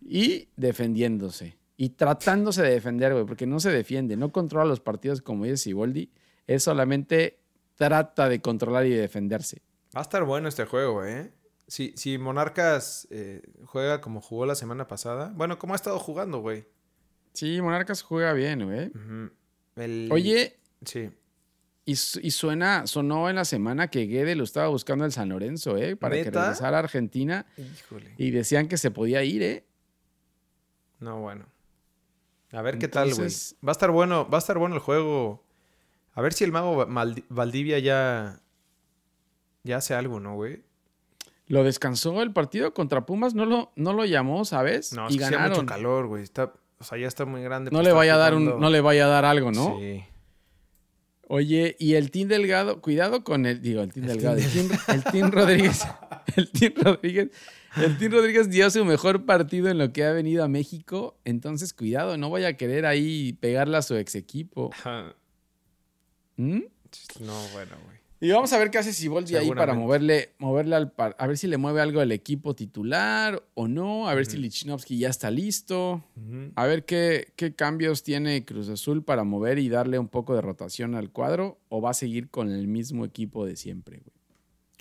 y defendiéndose. Y tratándose de defender, güey, porque no se defiende, no controla los partidos como dice Siboldi, es solamente trata de controlar y de defenderse. Va a estar bueno este juego, ¿eh? Si, si Monarcas eh, juega como jugó la semana pasada. Bueno, como ha estado jugando, güey. Sí, Monarcas juega bien, güey. El- Oye, Sí. Y, su- y suena, sonó en la semana que Guede lo estaba buscando el San Lorenzo, ¿eh? Para que regresara a Argentina Híjole. y decían que se podía ir, ¿eh? No, bueno. A ver qué tal, güey. Va a estar bueno, va a estar bueno el juego. A ver si el mago Valdivia ya. Ya hace algo, ¿no, güey? Lo descansó el partido contra Pumas, no lo, no lo llamó, ¿sabes? No, es y que hacía ganaron. mucho calor, güey. Está, o sea, ya está muy grande. No le vaya a dar un, no le vaya a dar algo, ¿no? Sí. Oye, y el Team Delgado, cuidado con el, digo, el Team El Delgado, Team el team, el Team Rodríguez, el Team Rodríguez, el Team Rodríguez dio su mejor partido en lo que ha venido a México, entonces cuidado, no vaya a querer ahí pegarle a su ex equipo. ¿Mm? No, bueno, güey. Y vamos a ver qué hace Siboldi ahí para moverle, moverle al par- a ver si le mueve algo al equipo titular o no, a ver si Ujú. Lichnowsky ya está listo. A ver qué, qué cambios tiene Cruz Azul para mover y darle un poco de rotación al cuadro o va a seguir con el mismo equipo de siempre, güey.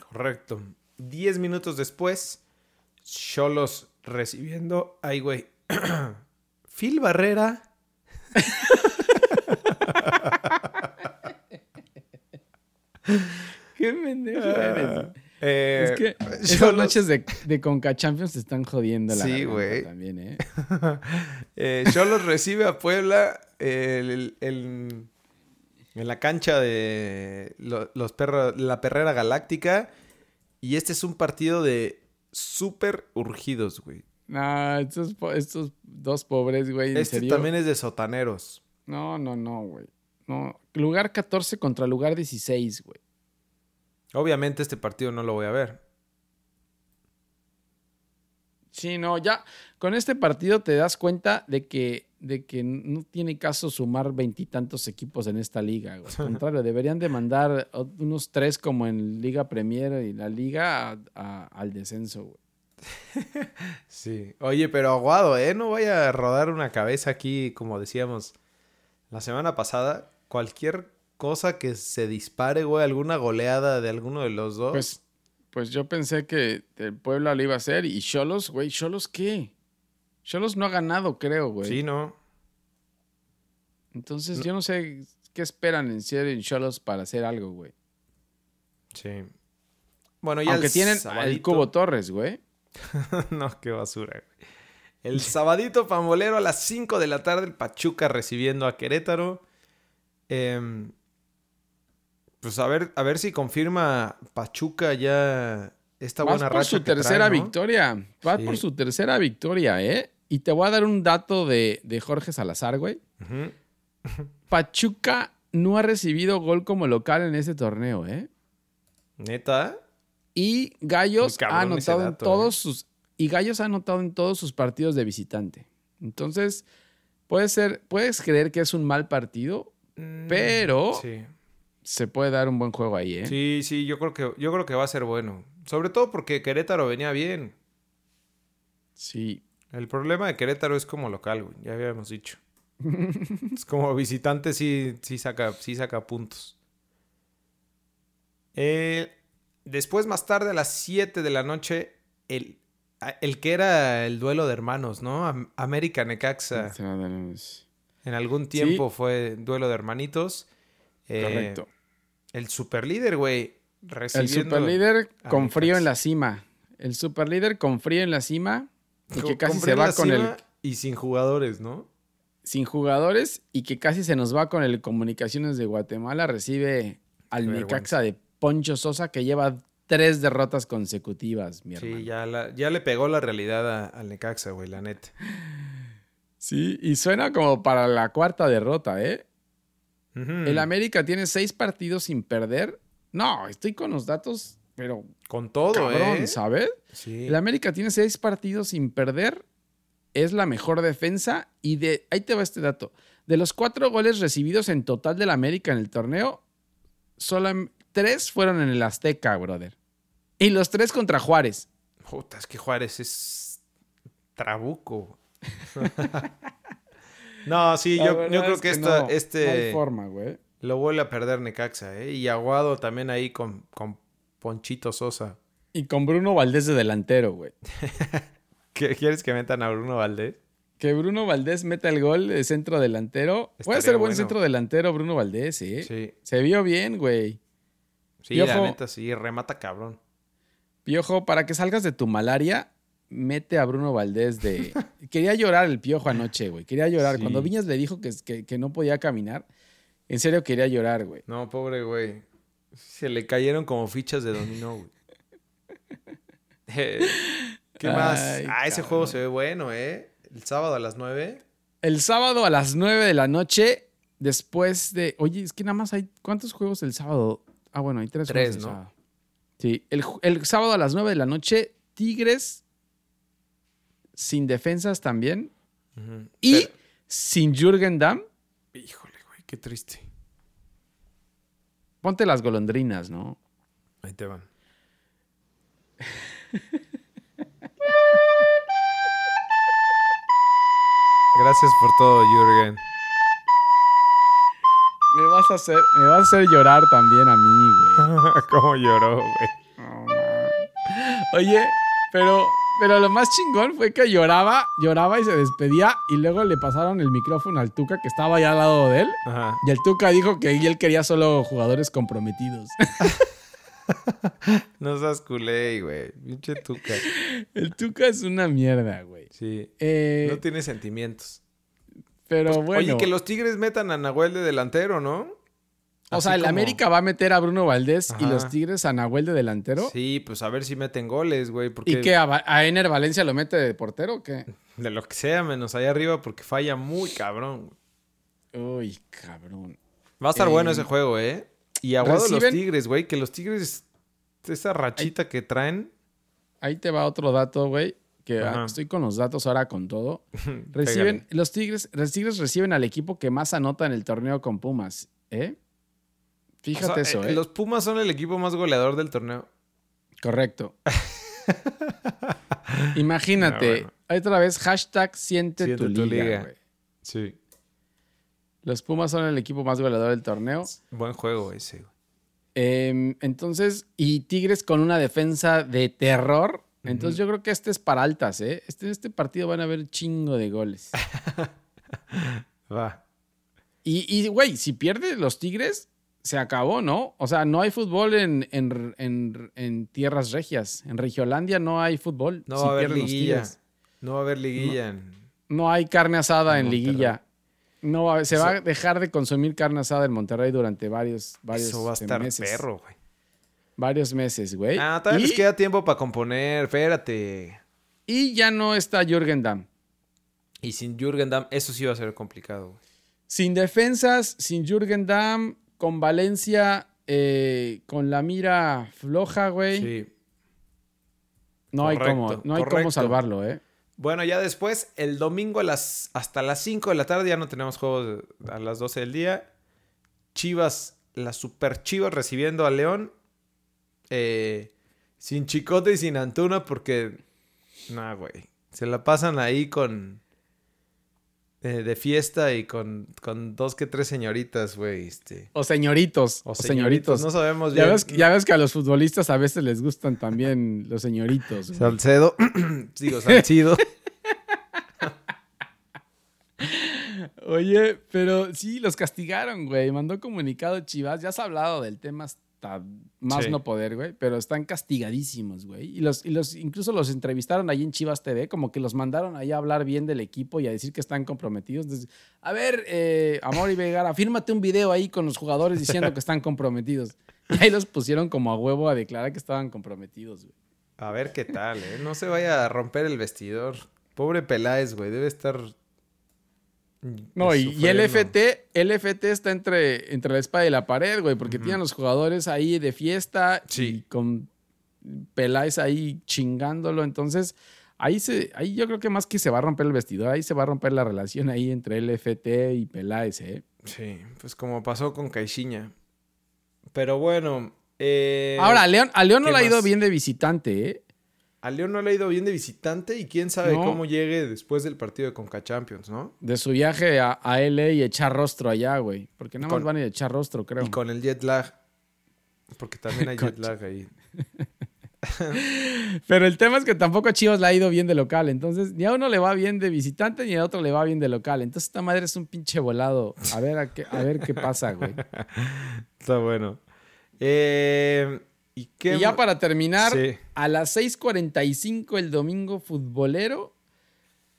Correcto. Diez minutos después, Cholos recibiendo. Ay, güey. Phil Barrera. Qué pendejo eres. Eh, Es que esas noches de, de Conca Champions están jodiendo la Sí, güey. también, ¿eh? eh, Xolos recibe a Puebla el- el- en la cancha de lo- los perros, la perrera galáctica. Y este es un partido de súper urgidos, güey. No, estos, dos pobres, güey, Este serio. también es de sotaneros. No, no, no, güey. No, lugar 14 contra lugar 16, güey. Obviamente este partido no lo voy a ver. Sí, no, ya con este partido te das cuenta de que, de que no tiene caso sumar veintitantos equipos en esta liga. güey. Al contrario, deberían de mandar unos tres como en Liga Premier y la Liga a- a- al descenso, güey. Sí. Oye, pero aguado, ¿eh? No vaya a rodar una cabeza aquí, como decíamos la semana pasada. Cualquier cosa que se dispare, güey, alguna goleada de alguno de los dos. Pues, pues yo pensé que el Puebla lo iba a hacer y Cholos, güey, ¿Cholos qué? Cholos no ha ganado, creo, güey. sí, ¿no? Entonces yo no sé qué esperan en serio en Cholos para hacer algo, güey. Sí. Bueno, ya Aunque el tienen el sabadito- Cubo Torres, güey. no, qué basura, güey. El sabadito pambolero a las 5 de la tarde, el Pachuca recibiendo a Querétaro. Em, pues a ver, a ver si confirma Pachuca ya esta buena por racha. su que trae, tercera ¿no? victoria. Va Sí. por su tercera victoria, ¿eh? Y te voy a dar un dato de, de Jorge Salazar, güey. Pachuca no ha recibido gol como local en este torneo, ¿eh? Neta. Y Gallos ha anotado en todos ¿eh? sus y Gallos ha anotado en todos sus partidos de visitante. Entonces, puede ser, puedes creer que es un mal partido, Pero- Sí. se puede dar un buen juego ahí, ¿eh? Sí, sí, yo creo que yo creo que va a ser bueno. Sobre todo porque Querétaro venía bien. Sí. El problema de Querétaro es como local, güey. Ya habíamos dicho. es como visitante sí, sí, saca, sí saca puntos. Eh, después, más tarde, a las 7 de la noche, el, el que era el duelo de hermanos, ¿no? Am- América Necaxa. En algún tiempo fue duelo de hermanitos. Eh, Correcto. El superlíder, güey. El superlíder con frío en la cima. El superlíder con frío en la cima y que casi se va con el Y sin jugadores, ¿no? sin jugadores y que casi se nos va con el Comunicaciones de Guatemala. Recibe al Necaxa de Poncho Sosa que lleva tres derrotas consecutivas, mi hermano. Sí, ya, la- ya le pegó la realidad al Necaxa, güey, la neta. Sí, y suena como para la cuarta derrota, ¿eh? El América tiene seis partidos sin perder. No, estoy con los datos, pero Con todo, cabrón, ¿eh? ¿sabes? Sí. El América tiene seis partidos sin perder. Es la mejor defensa. Y de. Ahí te va este dato. De los cuatro goles recibidos en total del América en el torneo, solo tres fueron en el Azteca, brother. Y los tres contra Juárez. Puta, es que Juárez es trabuco. no, sí, La yo, creo es que, esta- no, este No hay forma, güey. lo vuelve a perder Necaxa, ¿eh? Y Aguado también ahí con, con Ponchito Sosa. Y con Bruno Valdés de delantero, güey. ¿Qué, ¿Quieres que metan a Bruno Valdés? Que Bruno Valdés meta el gol de centro delantero. Puede ser buen bueno. centro delantero Bruno Valdés, ¿eh? Sí. Se vio bien, güey. Sí, la Piojo. neta, sí, remata cabrón. Piojo, para que salgas de tu malaria, mete a Bruno Valdés de... Quería llorar el Piojo anoche, güey. Quería llorar. Sí. Cuando Viñas le dijo que, que, que no podía caminar, en serio quería llorar, güey. No, pobre güey. Se le cayeron como fichas de dominó, güey. Eh, ¿Qué más? Ay, Ah, ese cabrón. juego se ve bueno, ¿eh? El sábado a las 9. El sábado a las 9 de la noche, después de... Oye, es que nada más hay... ¿Cuántos juegos el sábado? Ah, bueno, hay tres, Tres, juegos ¿no? sábado. Sí, el, el sábado a las 9 de la noche, Tigres sin defensas también y Pero- sin Jürgen Damm. híjole, güey, qué triste. Ponte las golondrinas, ¿no? Ahí te van. Gracias por todo, Jürgen. Me vas a hacer, me vas a hacer llorar también a mí, güey. Cómo lloró, güey. Oye, pero, pero lo más chingón fue que lloraba, lloraba y se despedía y luego le pasaron el micrófono al Tuca que estaba allá al lado de él Ajá. y el Tuca dijo que él quería solo jugadores comprometidos. No seas culé, güey. Pinche tuca. el Tuca es una mierda, güey. Sí. Eh, No tiene sentimientos. pero bueno, Oye, que los Tigres metan a Nahuel de delantero, ¿no? O Así sea, el como- América va a meter a Bruno Valdés y los Tigres a Nahuel de delantero. Sí, pues a ver si meten goles, güey. Porque ¿Y que a, a Ener Valencia lo mete de portero o qué? de lo que sea, menos allá arriba, porque falla muy cabrón. Uy, cabrón. Va a estar Eh, bueno ese juego, ¿eh? Y aguado los reciben- Tigres, güey. Que los Tigres, esa rachita que traen. Ahí te va otro dato, güey. Que Ajá. estoy con los datos ahora con todo. Reciben, los Tigres, los Tigres reciben al equipo que más anota en el torneo con Pumas, ¿eh? Fíjate O sea, eso, eh, ¿eh? Los Pumas son el equipo más goleador del torneo. Correcto. Imagínate, bueno. otra vez, hashtag siente, Siente tu, tu liga. Sí. Los Pumas son el equipo más goleador del torneo. Buen juego ese, güey. Em, entonces, y Tigres con una defensa de terror. Entonces, yo creo que este es para altas, ¿eh? Este, este partido van a haber chingo de goles. Va. Y, y, güey, si pierde los Tigres, se acabó, ¿no? O sea, no hay fútbol en, en- en- en tierras regias. En Regiolandia no hay fútbol. No si va a haber liguilla. No va a haber liguilla. en- No hay carne asada en, liguilla. No va- se va a dejar de consumir carne asada en Monterrey durante varios, varios Eso va a este, estar meses. perro, güey. Varios meses, güey. Ah, todavía y, les queda tiempo para componer. Espérate. y ya no está Jürgen Damm. Y sin Jürgen Damm, eso sí va a ser complicado, güey. Sin defensas, sin Jürgen Damm, con Valencia, eh, con la mira floja, güey. Sí. no, hay cómo, no hay cómo salvarlo, ¿eh? Bueno, ya después, el domingo a las, hasta las 5 de la tarde, ya no tenemos juegos a las 12 del día. Chivas, las super Chivas recibiendo a León. eh, sin Chicote y sin Antuna, porque. Nah, güey. Se la pasan ahí con. Eh, de fiesta y con, con dos que tres señoritas, güey. Este, O señoritos. o O, señoritos. señoritos. No sabemos ya, bien. ves, ya ves que a los futbolistas a veces les gustan también los señoritos. güey. Salcedo. Digo, Salcido. Oye, pero sí, los castigaron, güey. Mandó comunicado Chivas. Ya has hablado del tema hasta más Sí. no poder, güey. Pero están castigadísimos, güey. Y los, y los, incluso los entrevistaron ahí en Chivas TV, como que los mandaron ahí a hablar bien del equipo y a decir que están comprometidos. Entonces, a ver, eh, Amor y Vegara, fírmate un video ahí con los jugadores diciendo que están comprometidos. Y ahí los pusieron como a huevo a declarar que estaban comprometidos, güey. A ver qué tal, ¿eh? No se vaya a romper el vestidor. Pobre Peláez, güey. Debe estar. No, y, y el sufriendo. FT, el FT está entre, entre la espada y la pared, güey, porque tienen los jugadores ahí de fiesta Sí. y con Peláez ahí chingándolo. Entonces, ahí se, ahí yo creo que más que se va a romper el vestidor, ahí se va a romper la relación ahí entre el FT y Peláez, ¿eh? Sí, pues como pasó con Caixinha. Pero bueno. eh, Ahora, a León, a León no ¿qué le ha ido bien de visitante, ¿eh? A León no le ha ido bien de visitante y quién sabe No. cómo llegue después del partido de Conca Champions, ¿no? De su viaje a, a LA y echar rostro allá, güey. Porque nada más van a ir a echar rostro, creo. Y con el jet lag. Porque también hay jet lag ahí. Pero el tema es que tampoco a Chivas le ha ido bien de local. Entonces, ni a uno le va bien de visitante, ni a otro le va bien de local. Entonces, esta madre es un pinche volado. A ver, a qué, a ver qué pasa, güey. Está bueno. Eh, ¿Y qué Y ya para terminar, Sí. a las 6:45 el domingo futbolero,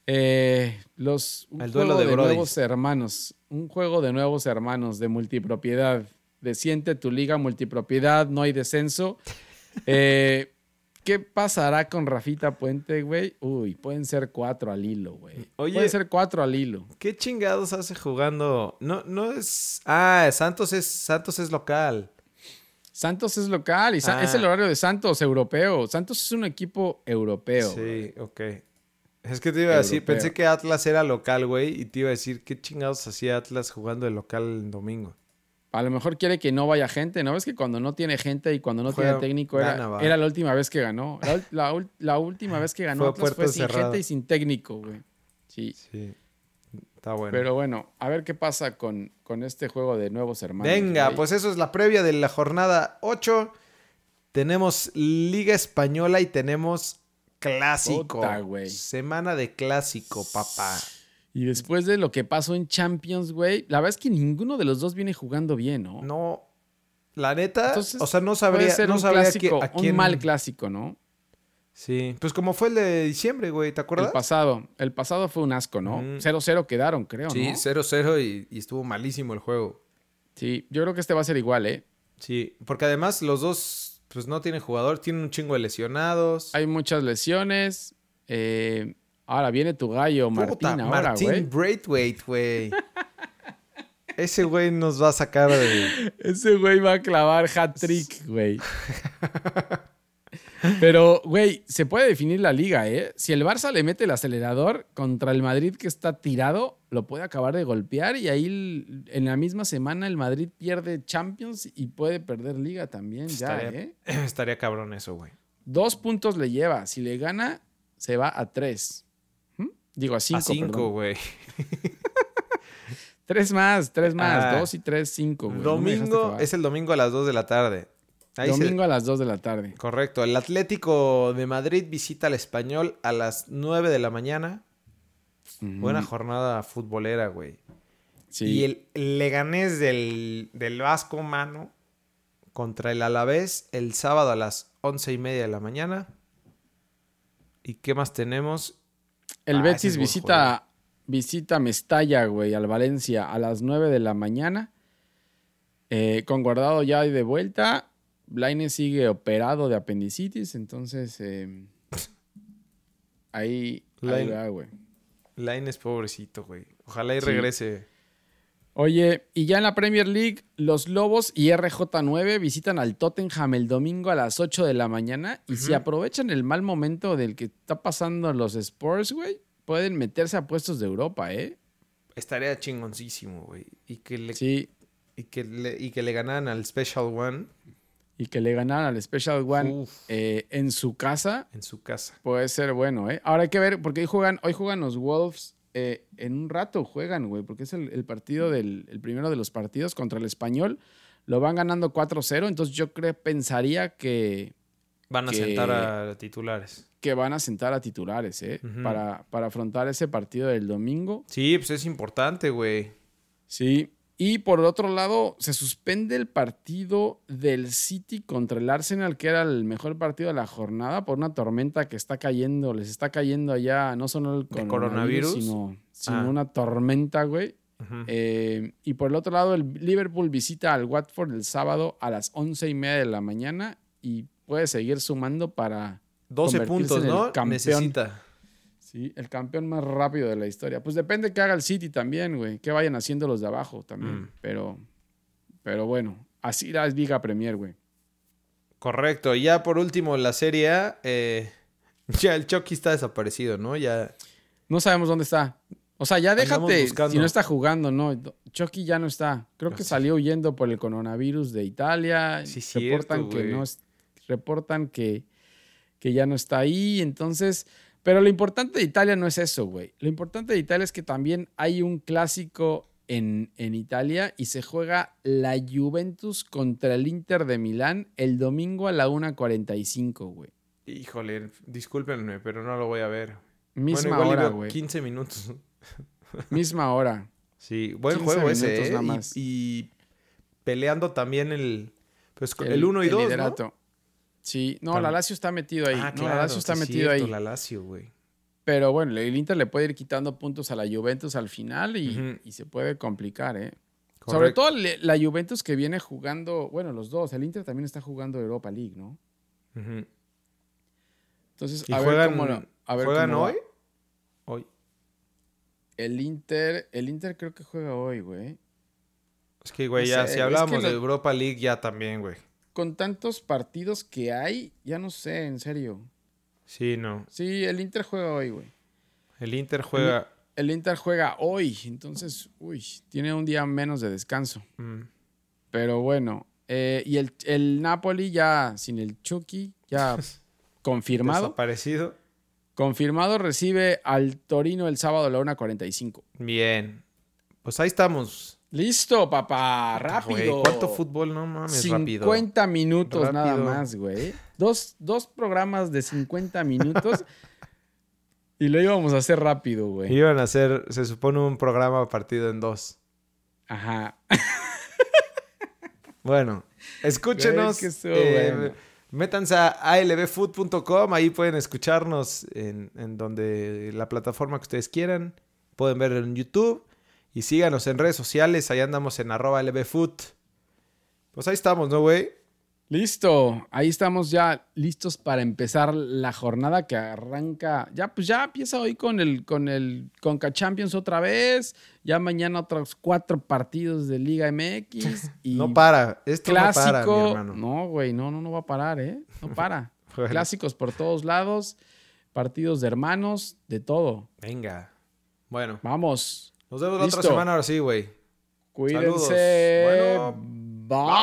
eh, los, un El duelo juego de nuevos hermanos. Un juego de nuevos hermanos de multipropiedad. De siente tu liga multipropiedad, no hay descenso. Eh, ¿Qué pasará con Rafita Puente, güey? Uy, pueden ser cuatro al hilo, güey. Oye. Pueden ser cuatro al hilo. ¿Qué chingados hace jugando? No, no es. Ah, Santos es, Santos es local. Santos es local y Ah. es el horario de Santos europeo. Santos es un equipo europeo. Sí, ok. Es que te iba a decir, pensé que Atlas era local, güey, y te iba a decir, ¿qué chingados hacía Atlas jugando de local el domingo? A lo mejor quiere que no vaya gente, ¿no? Es que cuando no tiene gente y cuando no Juega- tiene técnico era, era la última vez que ganó. La, última vez que ganó Fue Atlas fue sin gente y sin técnico, güey. Sí. Sí, está bueno. Pero bueno, a ver qué pasa con, con este juego de nuevos hermanos. Venga, güey. pues eso es la previa de la jornada 8. Tenemos Liga Española y tenemos Clásico. Puta, güey. Semana de Clásico, papá. Y después de lo que pasó en Champions, güey, la verdad es que ninguno de los dos viene jugando bien, ¿no? No, la neta, Entonces, o sea, no Puede sabría, ser no un sabría clásico, qui- a quién... un mal clásico, ¿no? Sí, pues como fue el de diciembre, güey, ¿te acuerdas? El pasado. El pasado fue un asco, ¿no? Mm. 0-0 quedaron, creo, Sí, ¿no? 0-0 y, y estuvo malísimo el juego. Sí, yo creo que este va a ser igual, ¿eh? Sí, porque además los dos, pues no tienen jugador, tienen un chingo de lesionados. Hay muchas lesiones. eh, ahora viene tu gallo, Martín, Puta, ahora, Martín güey. Braithwaite, güey. Ese güey nos va a sacar de... Ese güey va a clavar hat-trick, güey. Pero, güey, se puede definir la liga, ¿eh? Si el Barça le mete el acelerador contra el Madrid que está tirado, lo puede acabar de golpear y ahí en la misma semana el Madrid pierde Champions y puede perder liga también, ya, Estaría, ¿eh? estaría cabrón eso, güey. Dos puntos le lleva. Si le gana, se va a tres. ¿Mm? Digo, a cinco. a cinco, güey. Tres más, tres más. Ah. dos y tres, cinco, güey. Domingo, es el domingo a las 2 de la tarde. Ahí se- Domingo a las dos de la tarde. Correcto. El Atlético de Madrid visita al Español a las 9 de la mañana. Buena jornada futbolera, güey. Sí. Y el Leganés del, del Vasco, mano, contra el Alavés el sábado a las once y media de la mañana. ¿Y qué más tenemos? El Ah, Betis visita, visita Mestalla, güey, al Valencia a las 9 de la mañana. Eh, con guardado ya de vuelta. Blaine sigue operado de apendicitis, entonces eh, ahí, ahí Laine- va, güey. Laine es pobrecito, güey. Ojalá y Sí. regrese. Oye, y ya en la Premier League, los Lobos y RJ9 visitan al Tottenham el domingo a las 8 de la mañana. Y si aprovechan el mal momento del que está pasando los Spurs, güey, pueden meterse a puestos de Europa, ¿eh? Estaría chingoncísimo, güey. Y que le, Sí, y que le, y que le ganaran al Special One y que le ganaran al Special One eh, en su casa, en su casa. puede ser bueno, ¿eh? Ahora hay que ver, porque hoy juegan, hoy juegan los Wolves. eh, en un rato juegan, güey, porque es el, el partido del el primero de los partidos contra el español. Lo van ganando 4-0, entonces yo creo, pensaría que, Van a Que- sentar a titulares. que van a sentar a titulares, ¿eh? Para, para afrontar ese partido del domingo. Sí, pues es importante, güey. Sí. Y por otro lado, se suspende el partido del City contra el Arsenal, que era el mejor partido de la jornada, por una tormenta que está cayendo, les está cayendo allá, no solo el ¿De coronavirus, coronavirus? sino, sino Ah. una tormenta, güey. Eh, y por el otro lado, el Liverpool visita al Watford el sábado a las once y media de la mañana y puede seguir sumando para 12 puntos, ¿no? campeón. Necesita. Sí, el campeón más rápido de la historia. Pues depende que haga el City también, güey. Que vayan haciendo los de abajo también. Mm. Pero, pero bueno, así la Liga Premier, güey. Correcto. Y ya por último, la Serie A. eh, ya el Chucky está desaparecido, ¿no? Ya. No sabemos dónde está. O sea, ya déjate si no está jugando, ¿no? Chucky ya no está. Creo que salió huyendo por el coronavirus de Italia. Sí, reportan cierto, que no reportan que, que ya no está ahí. Entonces, pero lo importante de Italia no es eso, güey. Lo importante de Italia es que también hay un clásico en, en Italia y se juega la Juventus contra el Inter de Milán el domingo a la 1.45, güey. Híjole, discúlpenme, pero no lo voy a ver. Misma bueno, hora, güey. 15 minutos. Misma hora. Sí, buen 15 juego ese, ¿eh? nada Y- más. Y, peleando también el. Pues el 1 y el 2. ¿no? Sí, no, la Lazio está metido ahí. Ah, no, claro, la Lazio está metido cierto, ahí. La Lazio, güey. Pero bueno, el Inter le puede ir quitando puntos a la Juventus al final y, se puede complicar, ¿eh? Sobre todo la Juventus que viene jugando, bueno, los dos, el Inter también está jugando Europa League, ¿no? Entonces, ¿Y a juegan, ver cómo, lo- a ver juegan cómo va. hoy? Hoy. El Inter, el Inter creo que juega hoy, güey. Es que, güey, ya si es que de lo- Europa League, ya también, güey. Con tantos partidos que hay, ya no sé, en serio. Sí, no. Sí, el Inter juega hoy, güey. El Inter juega. El Inter juega hoy, entonces, uy, tiene un día menos de descanso. mm, Pero bueno, eh, y el, el Napoli ya sin el Chucky, ya confirmado. Desaparecido. confirmado recibe al Torino el sábado a la 1.45. Bien. Pues ahí estamos. Listo, papá, Güey, rápido. ¿Cuánto fútbol? No mames, 50 rápido. minutos nada más, güey. Dos, dos programas de 50 minutos y lo íbamos a hacer rápido, güey. Iban a hacer, se supone, un programa partido en dos. Ajá. Bueno, escúchenos. Güey, que estuvo eh, bueno. Métanse a albfood.com, ahí pueden escucharnos en, en donde la plataforma que ustedes quieran. Pueden ver en YouTube y síganos en redes sociales, ahí andamos en arroba lbfood. Pues ahí estamos, ¿no, güey? Listo, ahí estamos ya listos para empezar la jornada que arranca. Ya, pues ya empieza hoy con el con el Conca Champions otra vez. Ya mañana otros cuatro partidos de Liga MX y No para, esto clásico. no para, mi hermano. No, güey, no, no, no va a parar, ¿eh? No para. Bueno. Clásicos por todos lados, partidos de hermanos, de todo. Venga. Bueno, Vamos, nos vemos la otra semana, ahora sí, güey. Cuídense. Saludos. Bueno, bye.